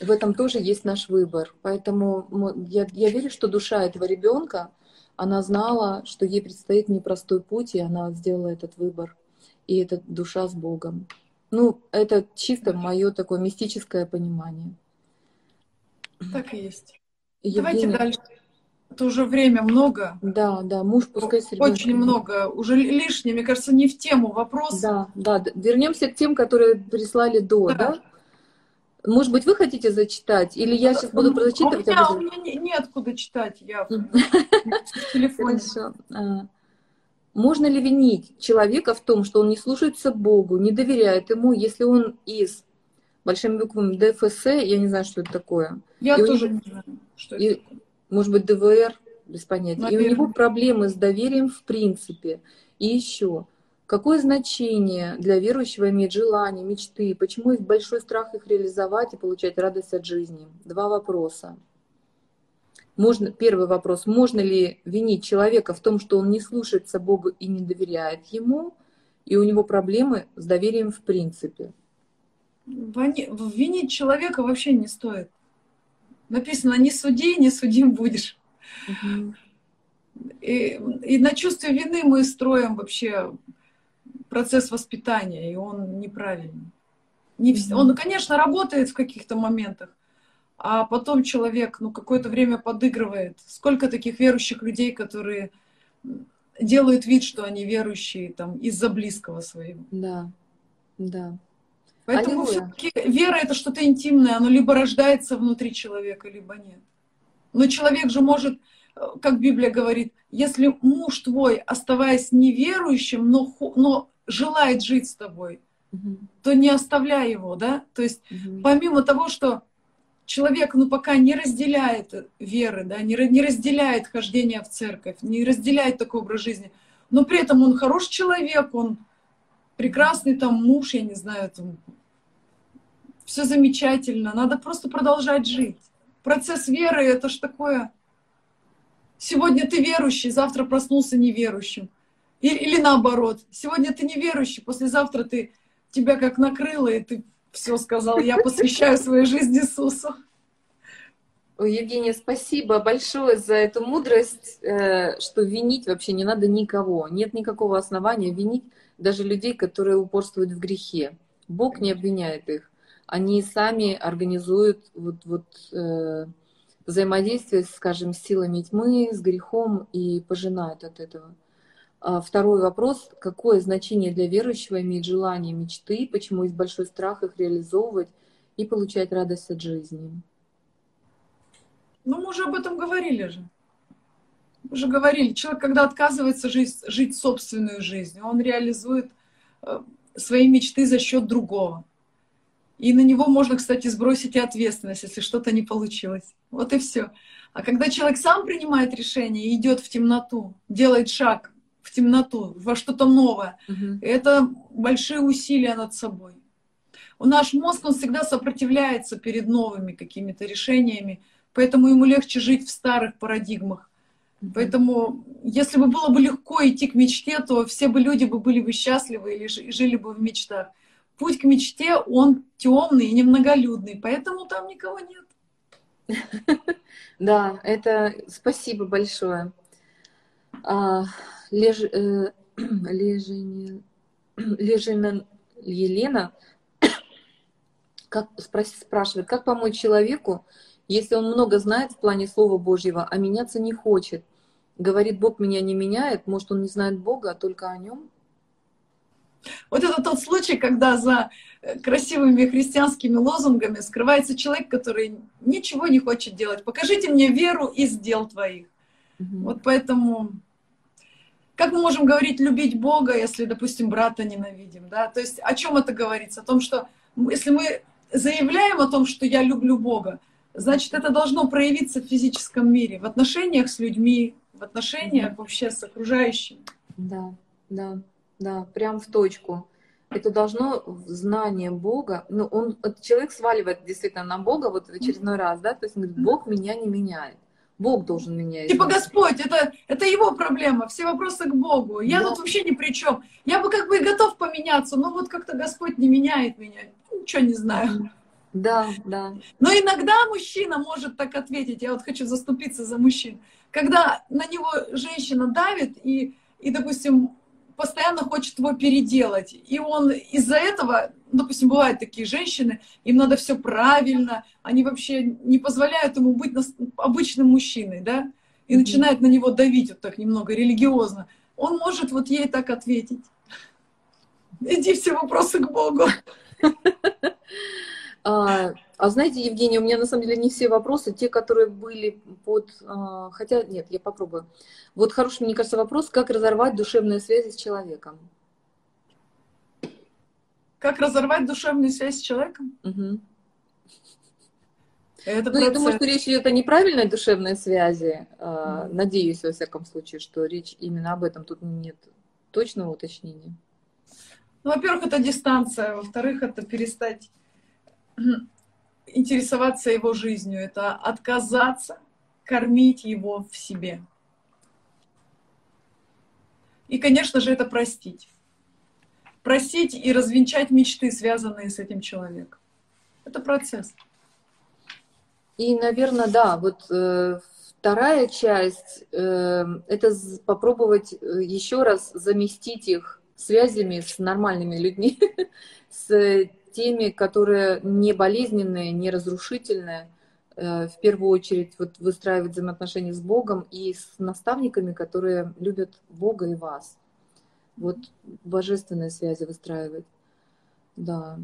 в этом тоже есть наш выбор. Поэтому я, я верю, что душа этого ребенка, она знала, что ей предстоит непростой путь, и она сделала этот выбор. И это душа с Богом. Ну, это чисто мое такое мистическое понимание. Так и есть. Евгения... Давайте дальше. Это уже время много. Да, да, муж пускай с Очень много, уже лишнее, мне кажется, не в тему вопрос. Да, да, вернемся к тем, которые прислали до, да? да? Может быть, вы хотите зачитать? Или я сейчас буду зачитывать? У меня, у меня не, неоткуда читать, я в телефоне. А, можно ли винить человека в том, что он не слушается Богу, не доверяет Ему, если он из большими буквами ДФС, я не знаю, что это такое. Я тоже не знаю, что это такое может быть, ДВР, без понятия. Наверное. И у него проблемы с доверием в принципе. И еще, Какое значение для верующего имеет желание, мечты? Почему есть большой страх их реализовать и получать радость от жизни? Два вопроса. Можно, первый вопрос. Можно ли винить человека в том, что он не слушается Богу и не доверяет Ему, и у него проблемы с доверием в принципе? Винить человека вообще не стоит. Написано, не суди, не судим будешь. Угу. И, и на чувстве вины мы строим вообще процесс воспитания, и он неправильный. Не mm Он, конечно, работает в каких-то моментах, а потом человек, ну, какое-то время подыгрывает. Сколько таких верующих людей, которые делают вид, что они верующие, там, из-за близкого своего. Да, да. Поэтому вера это что-то интимное, оно либо рождается внутри человека, либо нет. Но человек же может, э, как Библия говорит, если муж твой, оставаясь неверующим, но, но желает жить с тобой, угу. то не оставляй его, да? То есть угу. помимо того, что человек, ну, пока не разделяет веры, да, не, не разделяет хождение в церковь, не разделяет такой образ жизни, но при этом он хороший человек, он прекрасный там муж, я не знаю, там, все замечательно, надо просто продолжать жить. Процесс веры — это ж такое... Сегодня ты верующий, завтра проснулся неверующим. Или, или наоборот, сегодня ты неверующий, послезавтра ты тебя как накрыло, и ты все сказал, я посвящаю свою жизнь Иисусу. Евгения, спасибо большое за эту мудрость, э, что винить вообще не надо никого. Нет никакого основания винить даже людей, которые упорствуют в грехе. Бог не обвиняет их. Они сами организуют вот, вот, э, взаимодействие, скажем, с силами тьмы, с грехом и пожинают от этого. А второй вопрос. Какое значение для верующего имеет желание мечты? Почему есть большой страх их реализовывать и получать радость от жизни? Ну, мы уже об этом говорили же. Мы уже говорили. Человек, когда отказывается жить, жить собственную жизнь, он реализует э, свои мечты за счет другого. И на него можно, кстати, сбросить и ответственность, если что-то не получилось. Вот и все. А когда человек сам принимает решение и идет в темноту, делает шаг в темноту, во что-то новое. Угу. Это большие усилия над собой. У наш мозг, он всегда сопротивляется перед новыми какими-то решениями, поэтому ему легче жить в старых парадигмах. Поэтому, если бы было бы легко идти к мечте, то все бы люди бы были бы счастливы или жили бы в мечтах. Путь к мечте, он темный и немноголюдный, поэтому там никого нет. Да, это спасибо большое. А, Леж, э, Лежина, Лежина Елена как, спрашивает, как помочь человеку, если он много знает в плане Слова Божьего, а меняться не хочет? Говорит, Бог меня не меняет, может, он не знает Бога, а только о нем? Вот это тот случай, когда за э, красивыми христианскими лозунгами скрывается человек, который ничего не хочет делать. Покажите мне веру из дел твоих. Угу. Вот поэтому как мы можем говорить любить Бога, если, допустим, брата ненавидим, да? То есть о чем это говорится? О том, что если мы заявляем о том, что я люблю Бога, значит, это должно проявиться в физическом мире, в отношениях с людьми, в отношениях да. вообще с окружающими. Да, да, да, прям в точку. Это должно знание Бога, ну, он, человек сваливает действительно на Бога вот в очередной раз, да, то есть он говорит, Бог меня не меняет. Бог должен меня Типа Господь, это, это его проблема, все вопросы к Богу. Я да. тут вообще ни при чем. Я бы как бы и готов поменяться, но вот как-то Господь не меняет меня. Ничего не знаю. Да, да. Но иногда мужчина может так ответить, я вот хочу заступиться за мужчин. Когда на него женщина давит и, и допустим, постоянно хочет его переделать. И он из-за этого, допустим, бывают такие женщины, им надо все правильно, они вообще не позволяют ему быть обычным мужчиной, да, и mm-hmm. начинают на него давить вот так немного религиозно. Он может вот ей так ответить. Иди все вопросы к Богу. А, а знаете, Евгения, у меня на самом деле не все вопросы, те, которые были под... А, хотя, нет, я попробую. Вот хороший, мне кажется, вопрос, как разорвать душевные связи с человеком. Как разорвать душевную связь с человеком? Угу. Это ну, я думаю, что речь идет о неправильной душевной связи. Mm. Надеюсь, во всяком случае, что речь именно об этом тут нет точного уточнения. Ну, во-первых, это дистанция, во-вторых, это перестать интересоваться его жизнью, это отказаться кормить его в себе. И, конечно же, это простить. Простить и развенчать мечты, связанные с этим человеком. Это процесс. И, наверное, да, вот э, вторая часть э, это попробовать э, еще раз заместить их связями с нормальными людьми, с теми, которые не болезненные, не разрушительные, э, в первую очередь вот выстраивать взаимоотношения с Богом и с наставниками, которые любят Бога и вас. Вот божественные связи выстраивать. Да.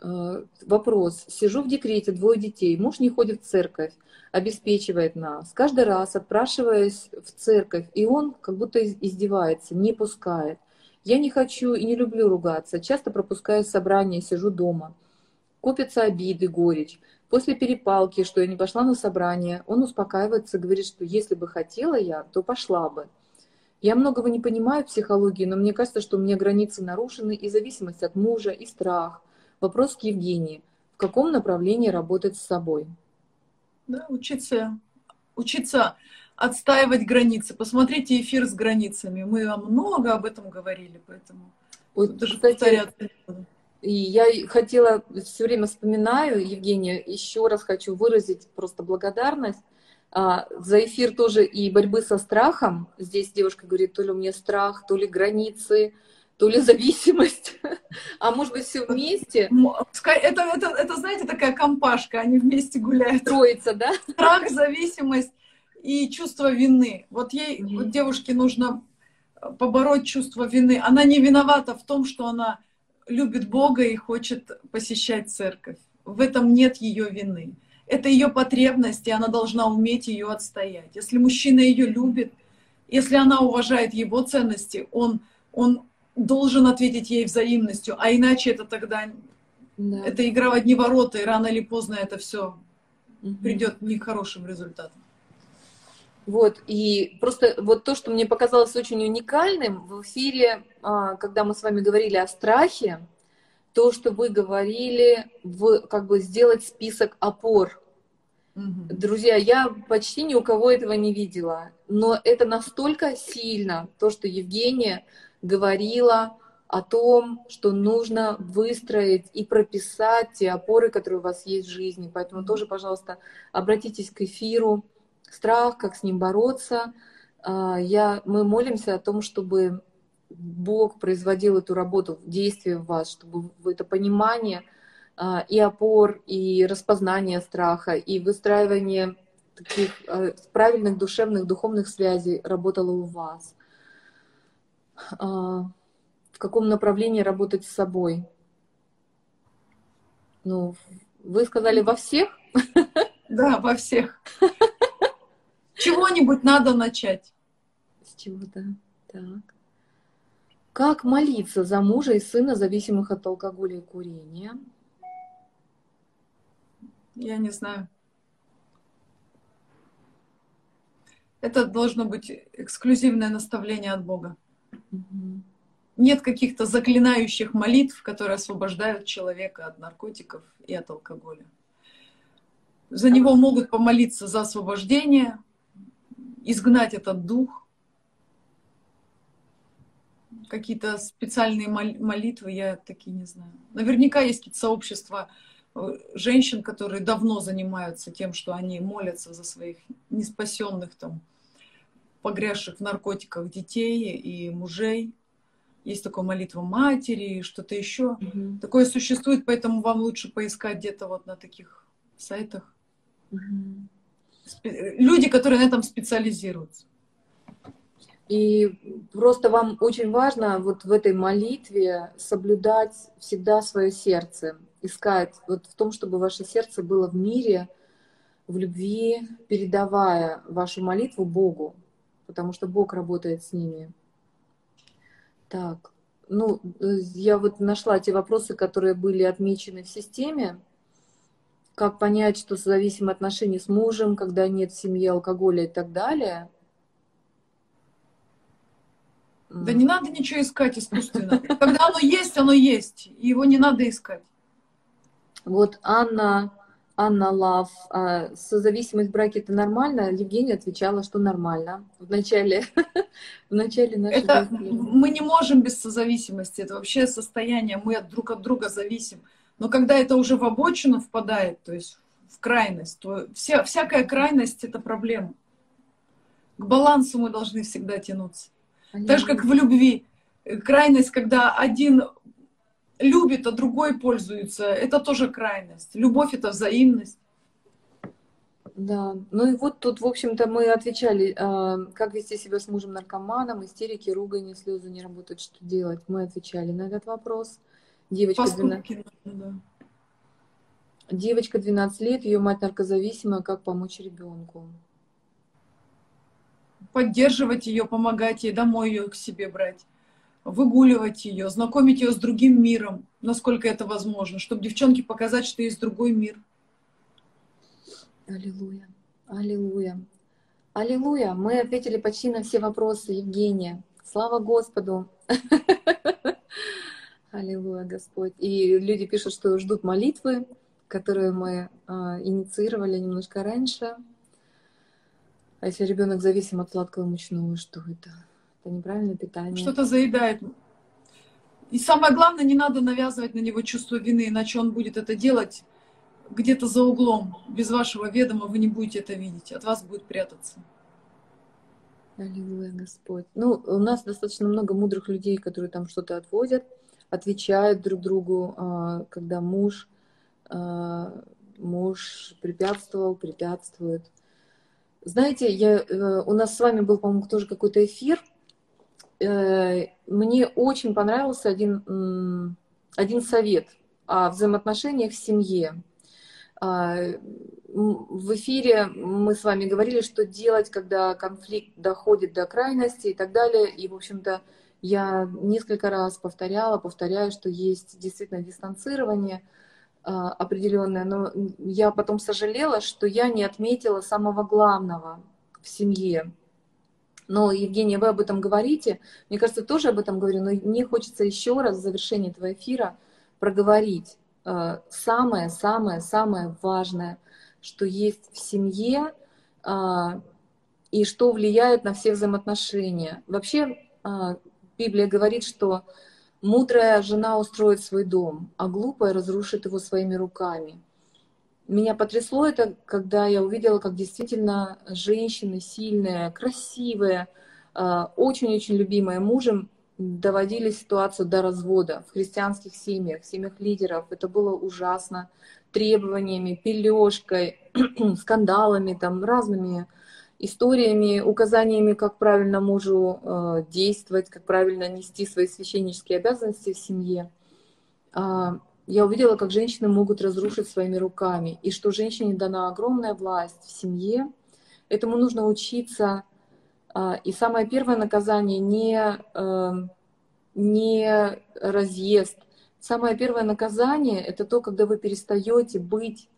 Э, вопрос. Сижу в декрете, двое детей, муж не ходит в церковь, обеспечивает нас. Каждый раз отпрашиваясь в церковь, и он как будто издевается, не пускает. Я не хочу и не люблю ругаться, часто пропускаю собрания, сижу дома. Копятся обиды, горечь. После перепалки, что я не пошла на собрание, он успокаивается, говорит, что если бы хотела я, то пошла бы. Я многого не понимаю в психологии, но мне кажется, что у меня границы нарушены и зависимость от мужа, и страх. Вопрос к Евгении. В каком направлении работать с собой? Да, учиться, учиться отстаивать границы. Посмотрите эфир с границами. Мы много об этом говорили, поэтому вот, даже кстати, И я хотела, все время вспоминаю, Евгения, еще раз хочу выразить просто благодарность а, за эфир тоже и борьбы со страхом. Здесь девушка говорит, то ли у меня страх, то ли границы, то ли зависимость, а может быть все вместе. Это, это, это, знаете, такая компашка, они вместе гуляют. Троица, да? Страх, зависимость и чувство вины. Вот ей, mm-hmm. вот девушке нужно э, побороть чувство вины. Она не виновата в том, что она любит Бога и хочет посещать церковь. В этом нет ее вины. Это ее потребность, и она должна уметь ее отстоять. Если мужчина ее любит, если она уважает его ценности, он, он должен ответить ей взаимностью, а иначе это тогда да. это игра в одни ворота, и рано или поздно это все угу. придет не к хорошим результатам. Вот, и просто вот то, что мне показалось очень уникальным в эфире, а, когда мы с вами говорили о страхе, то, что вы говорили, в, как бы сделать список опор. Угу. Друзья, я почти ни у кого этого не видела, но это настолько сильно, то, что Евгения говорила о том, что нужно выстроить и прописать те опоры, которые у вас есть в жизни. Поэтому тоже, пожалуйста, обратитесь к эфиру. Страх, как с ним бороться. А, я, мы молимся о том, чтобы Бог производил эту работу, действие в вас, чтобы это понимание а, и опор, и распознание страха, и выстраивание таких а, правильных душевных, духовных связей работало у вас. В каком направлении работать с собой? Ну, вы сказали во всех? Да, во всех. Чего-нибудь надо начать. С чего-то. Так. Как молиться за мужа и сына, зависимых от алкоголя и курения? Я не знаю. Это должно быть эксклюзивное наставление от Бога. Нет каких-то заклинающих молитв, которые освобождают человека от наркотиков и от алкоголя. За него могут помолиться за освобождение, изгнать этот дух. Какие-то специальные молитвы, я такие не знаю. Наверняка есть какие-то сообщества э, женщин, которые давно занимаются тем, что они молятся за своих неспасенных там погрязших в наркотиках детей и мужей. Есть такая молитва матери, что-то еще. Угу. Такое существует, поэтому вам лучше поискать где-то вот на таких сайтах. Угу. Люди, которые на этом специализируются. И просто вам очень важно вот в этой молитве соблюдать всегда свое сердце, искать вот в том, чтобы ваше сердце было в мире, в любви, передавая вашу молитву Богу потому что Бог работает с ними. Так, ну, я вот нашла те вопросы, которые были отмечены в системе. Как понять, что зависимые отношения с мужем, когда нет в семье алкоголя и так далее. Да не надо ничего искать искусственно. Когда оно есть, оно есть. И его не надо искать. Вот Анна, Анна Лав, а созависимость в браке это нормально? Евгения отвечала, что нормально. В начале, в начале нашего это, Мы не можем без созависимости. Это вообще состояние. Мы друг от друга зависим. Но когда это уже в обочину впадает, то есть в крайность, то вся, всякая крайность это проблема. К балансу мы должны всегда тянуться. Понятно. Так же, как в любви. Крайность, когда один любит, а другой пользуется, это тоже крайность. Любовь — это взаимность. Да, ну и вот тут, в общем-то, мы отвечали, а, как вести себя с мужем-наркоманом, истерики, ругань, слезы не работают, что делать. Мы отвечали на этот вопрос. Девочка, 12... да. Девочка 12 лет, ее мать наркозависимая, как помочь ребенку? Поддерживать ее, помогать ей, домой ее к себе брать выгуливать ее, знакомить ее с другим миром, насколько это возможно, чтобы девчонке показать, что есть другой мир. Аллилуйя, аллилуйя, аллилуйя. Мы ответили почти на все вопросы, Евгения. Слава Господу. Аллилуйя, Господь. И люди пишут, что ждут молитвы, которые мы а, инициировали немножко раньше. А если ребенок зависим от сладкого мучного, что это? это неправильное питание. Что-то заедает. И самое главное, не надо навязывать на него чувство вины, иначе он будет это делать где-то за углом. Без вашего ведома вы не будете это видеть, от вас будет прятаться. Аллилуйя, Господь. Ну, у нас достаточно много мудрых людей, которые там что-то отводят, отвечают друг другу, а, когда муж, а, муж препятствовал, препятствует. Знаете, я, э, у нас с вами был, по-моему, тоже какой-то эфир, Э, мне очень понравился один, один совет о взаимоотношениях в семье. А, в эфире мы с вами говорили, что делать, когда конфликт доходит до крайности и так далее. И, в общем-то, я несколько раз повторяла, повторяю, что есть действительно дистанцирование а, определенное, но я потом сожалела, что я не отметила самого главного в семье. Но, Евгения, вы об этом говорите. Мне кажется, тоже об этом говорю, но мне хочется еще раз в завершении этого эфира проговорить самое-самое-самое важное, что есть в семье э, и что влияет на все взаимоотношения. Вообще, э, Библия говорит, что мудрая жена устроит свой дом, а глупая разрушит его своими руками. Меня потрясло это, когда я увидела, как действительно женщины сильные, красивые, а, очень-очень любимые мужем, доводили ситуацию до развода в христианских семьях, в семьях лидеров. Это было ужасно. Требованиями, пележкой, скандалами, там, разными историями, указаниями, как правильно мужу э, действовать, как правильно нести свои священнические обязанности в семье. А, я увидела, как женщины могут разрушить своими руками, и что женщине дана огромная власть в семье. Этому нужно учиться. А, и самое первое наказание не, эм, не разъезд. Самое первое наказание — это то, когда вы перестаете быть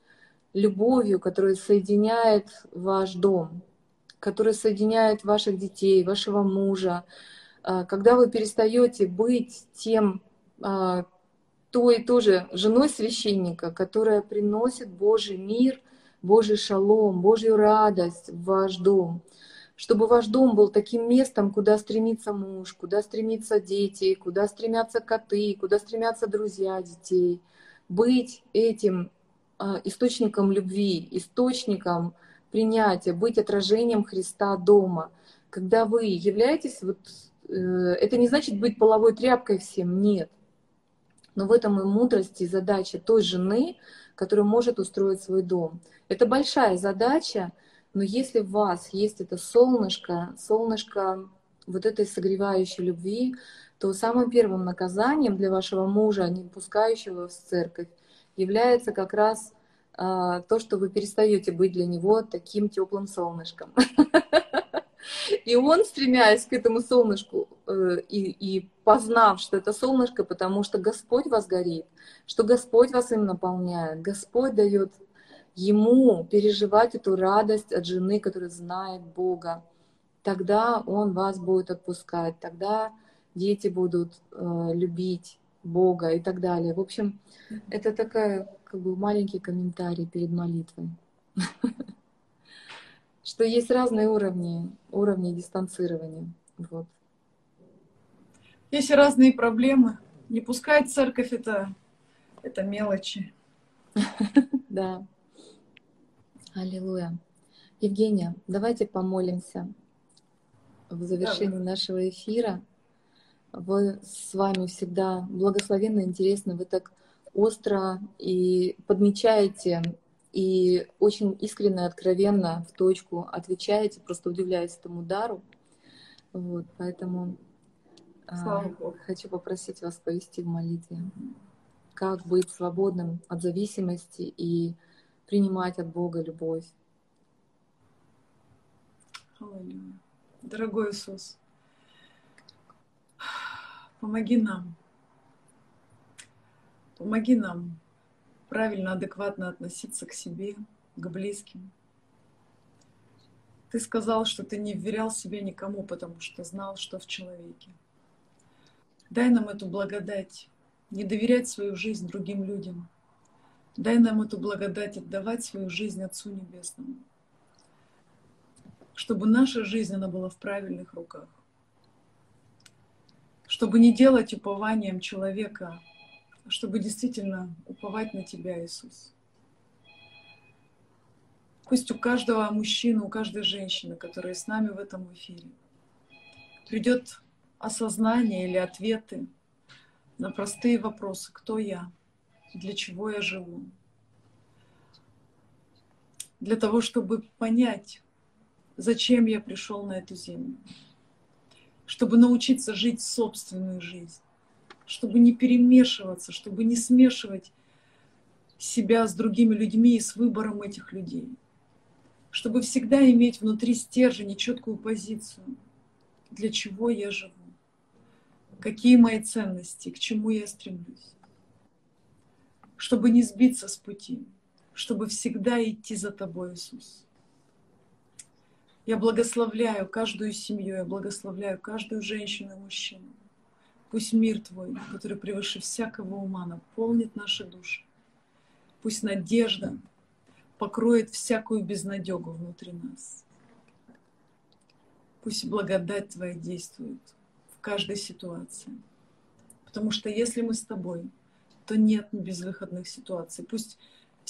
любовью, которая соединяет ваш дом, которая соединяет ваших детей, вашего мужа, а, когда вы перестаете быть тем, а, той тоже женой священника, которая приносит Божий мир, Божий шалом, Божью радость в ваш дом. Чтобы ваш дом был таким местом, куда стремится муж, куда стремятся дети, куда стремятся коты, куда стремятся друзья детей. Быть этим а, источником любви, источником принятия, быть отражением Христа дома. Когда вы являетесь, вот, э, это не значит быть половой тряпкой всем, нет. Но в этом и мудрость и задача той жены, которая может устроить свой дом. Это большая задача, но если в вас есть это солнышко, солнышко вот этой согревающей любви, то самым первым наказанием для вашего мужа, не пускающего в церковь, является как раз то, что вы перестаете быть для него таким теплым солнышком. И он, стремясь к этому солнышку э, и, и познав, что это солнышко, потому что Господь вас горит, что Господь вас им наполняет, Господь дает ему переживать эту радость от жены, которая знает Бога. тогда Он вас будет отпускать, тогда дети будут э, любить Бога и так далее. В общем, это такая как бы маленький комментарий перед молитвой. Что есть разные уровни, уровни дистанцирования. Вот. Есть разные проблемы. Не пускать церковь это, это мелочи. Да. Аллилуйя. Евгения, давайте помолимся в завершении нашего эфира. Вы с вами всегда благословенно, интересно, вы так остро и подмечаете и очень искренне, откровенно в точку отвечаете, просто удивляюсь этому дару. Вот, поэтому а, хочу попросить вас повести в молитве. Как быть свободным от зависимости и принимать от Бога любовь. Дорогой Иисус, помоги нам. Помоги нам правильно, адекватно относиться к себе, к близким. Ты сказал, что ты не вверял себе никому, потому что знал, что в человеке. Дай нам эту благодать, не доверять свою жизнь другим людям. Дай нам эту благодать отдавать свою жизнь Отцу Небесному. Чтобы наша жизнь, она была в правильных руках. Чтобы не делать упованием человека чтобы действительно уповать на Тебя, Иисус. Пусть у каждого мужчины, у каждой женщины, которая с нами в этом эфире, придет осознание или ответы на простые вопросы. Кто я? Для чего я живу? Для того, чтобы понять, зачем я пришел на эту землю. Чтобы научиться жить собственную жизнь чтобы не перемешиваться, чтобы не смешивать себя с другими людьми и с выбором этих людей. Чтобы всегда иметь внутри стержень и четкую позицию. Для чего я живу? Какие мои ценности? К чему я стремлюсь? Чтобы не сбиться с пути, чтобы всегда идти за тобой, Иисус. Я благословляю каждую семью, я благословляю каждую женщину и мужчину. Пусть мир Твой, который превыше всякого ума, наполнит наши души. Пусть надежда покроет всякую безнадегу внутри нас. Пусть благодать Твоя действует в каждой ситуации. Потому что если мы с Тобой, то нет безвыходных ситуаций. Пусть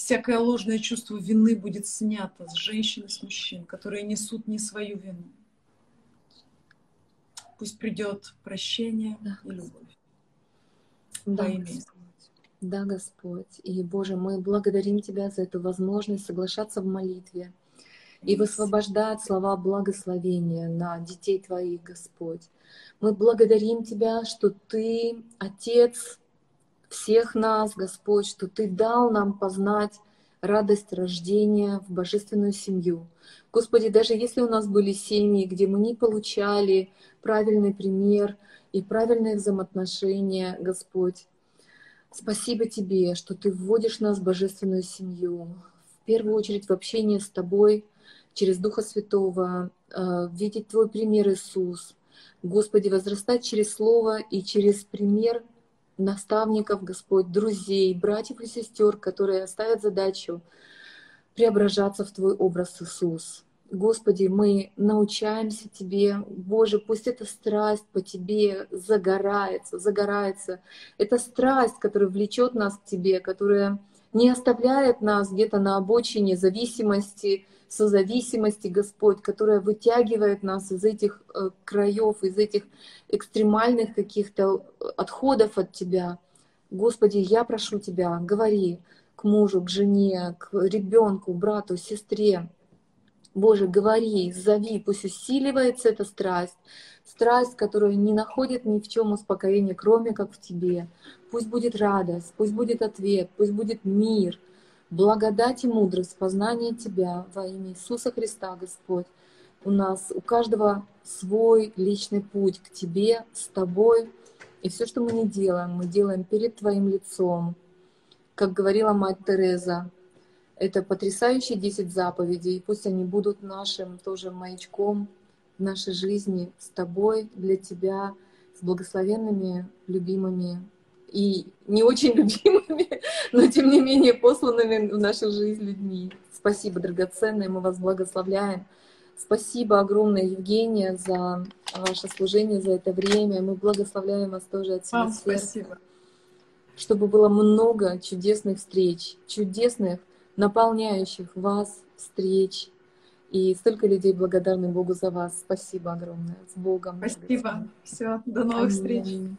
всякое ложное чувство вины будет снято с женщин и с мужчин, которые несут не свою вину Пусть придет прощение да. и любовь. Да, Господь. да, Господь. И, Боже, мы благодарим Тебя за эту возможность соглашаться в молитве и высвобождать слова благословения на детей Твоих, Господь. Мы благодарим Тебя, что Ты Отец всех нас, Господь, что Ты дал нам познать радость рождения в божественную семью. Господи, даже если у нас были семьи, где мы не получали правильный пример и правильные взаимоотношения, Господь, спасибо Тебе, что Ты вводишь нас в божественную семью. В первую очередь в общение с Тобой, через Духа Святого, э, видеть Твой пример, Иисус. Господи, возрастать через Слово и через пример наставников, Господь, друзей, братьев и сестер, которые ставят задачу преображаться в Твой образ, Иисус. Господи, мы научаемся Тебе, Боже, пусть эта страсть по Тебе загорается, загорается. Это страсть, которая влечет нас к Тебе, которая не оставляет нас где-то на обочине зависимости, созависимости, Господь, которая вытягивает нас из этих э, краев, из этих экстремальных каких-то отходов от Тебя. Господи, я прошу Тебя, говори к мужу, к жене, к ребенку, брату, сестре. Боже, говори, зови, пусть усиливается эта страсть, страсть, которая не находит ни в чем успокоения, кроме как в Тебе. Пусть будет радость, пусть будет ответ, пусть будет мир — благодать и мудрость, познание Тебя во имя Иисуса Христа, Господь. У нас, у каждого свой личный путь к Тебе, с Тобой. И все, что мы не делаем, мы делаем перед Твоим лицом. Как говорила мать Тереза, это потрясающие 10 заповедей, и пусть они будут нашим тоже маячком в нашей жизни с тобой, для тебя, с благословенными, любимыми и не очень любимыми, но тем не менее посланными в нашу жизнь людьми. Спасибо, драгоценные, мы вас благословляем. Спасибо огромное, Евгения, за ваше служение, за это время. Мы благословляем вас тоже от всего Вам сердца. спасибо. Чтобы было много чудесных встреч, чудесных, наполняющих вас встреч. И столько людей благодарны Богу за вас. Спасибо огромное. С Богом. Спасибо. Все, до новых встреч. Аминь.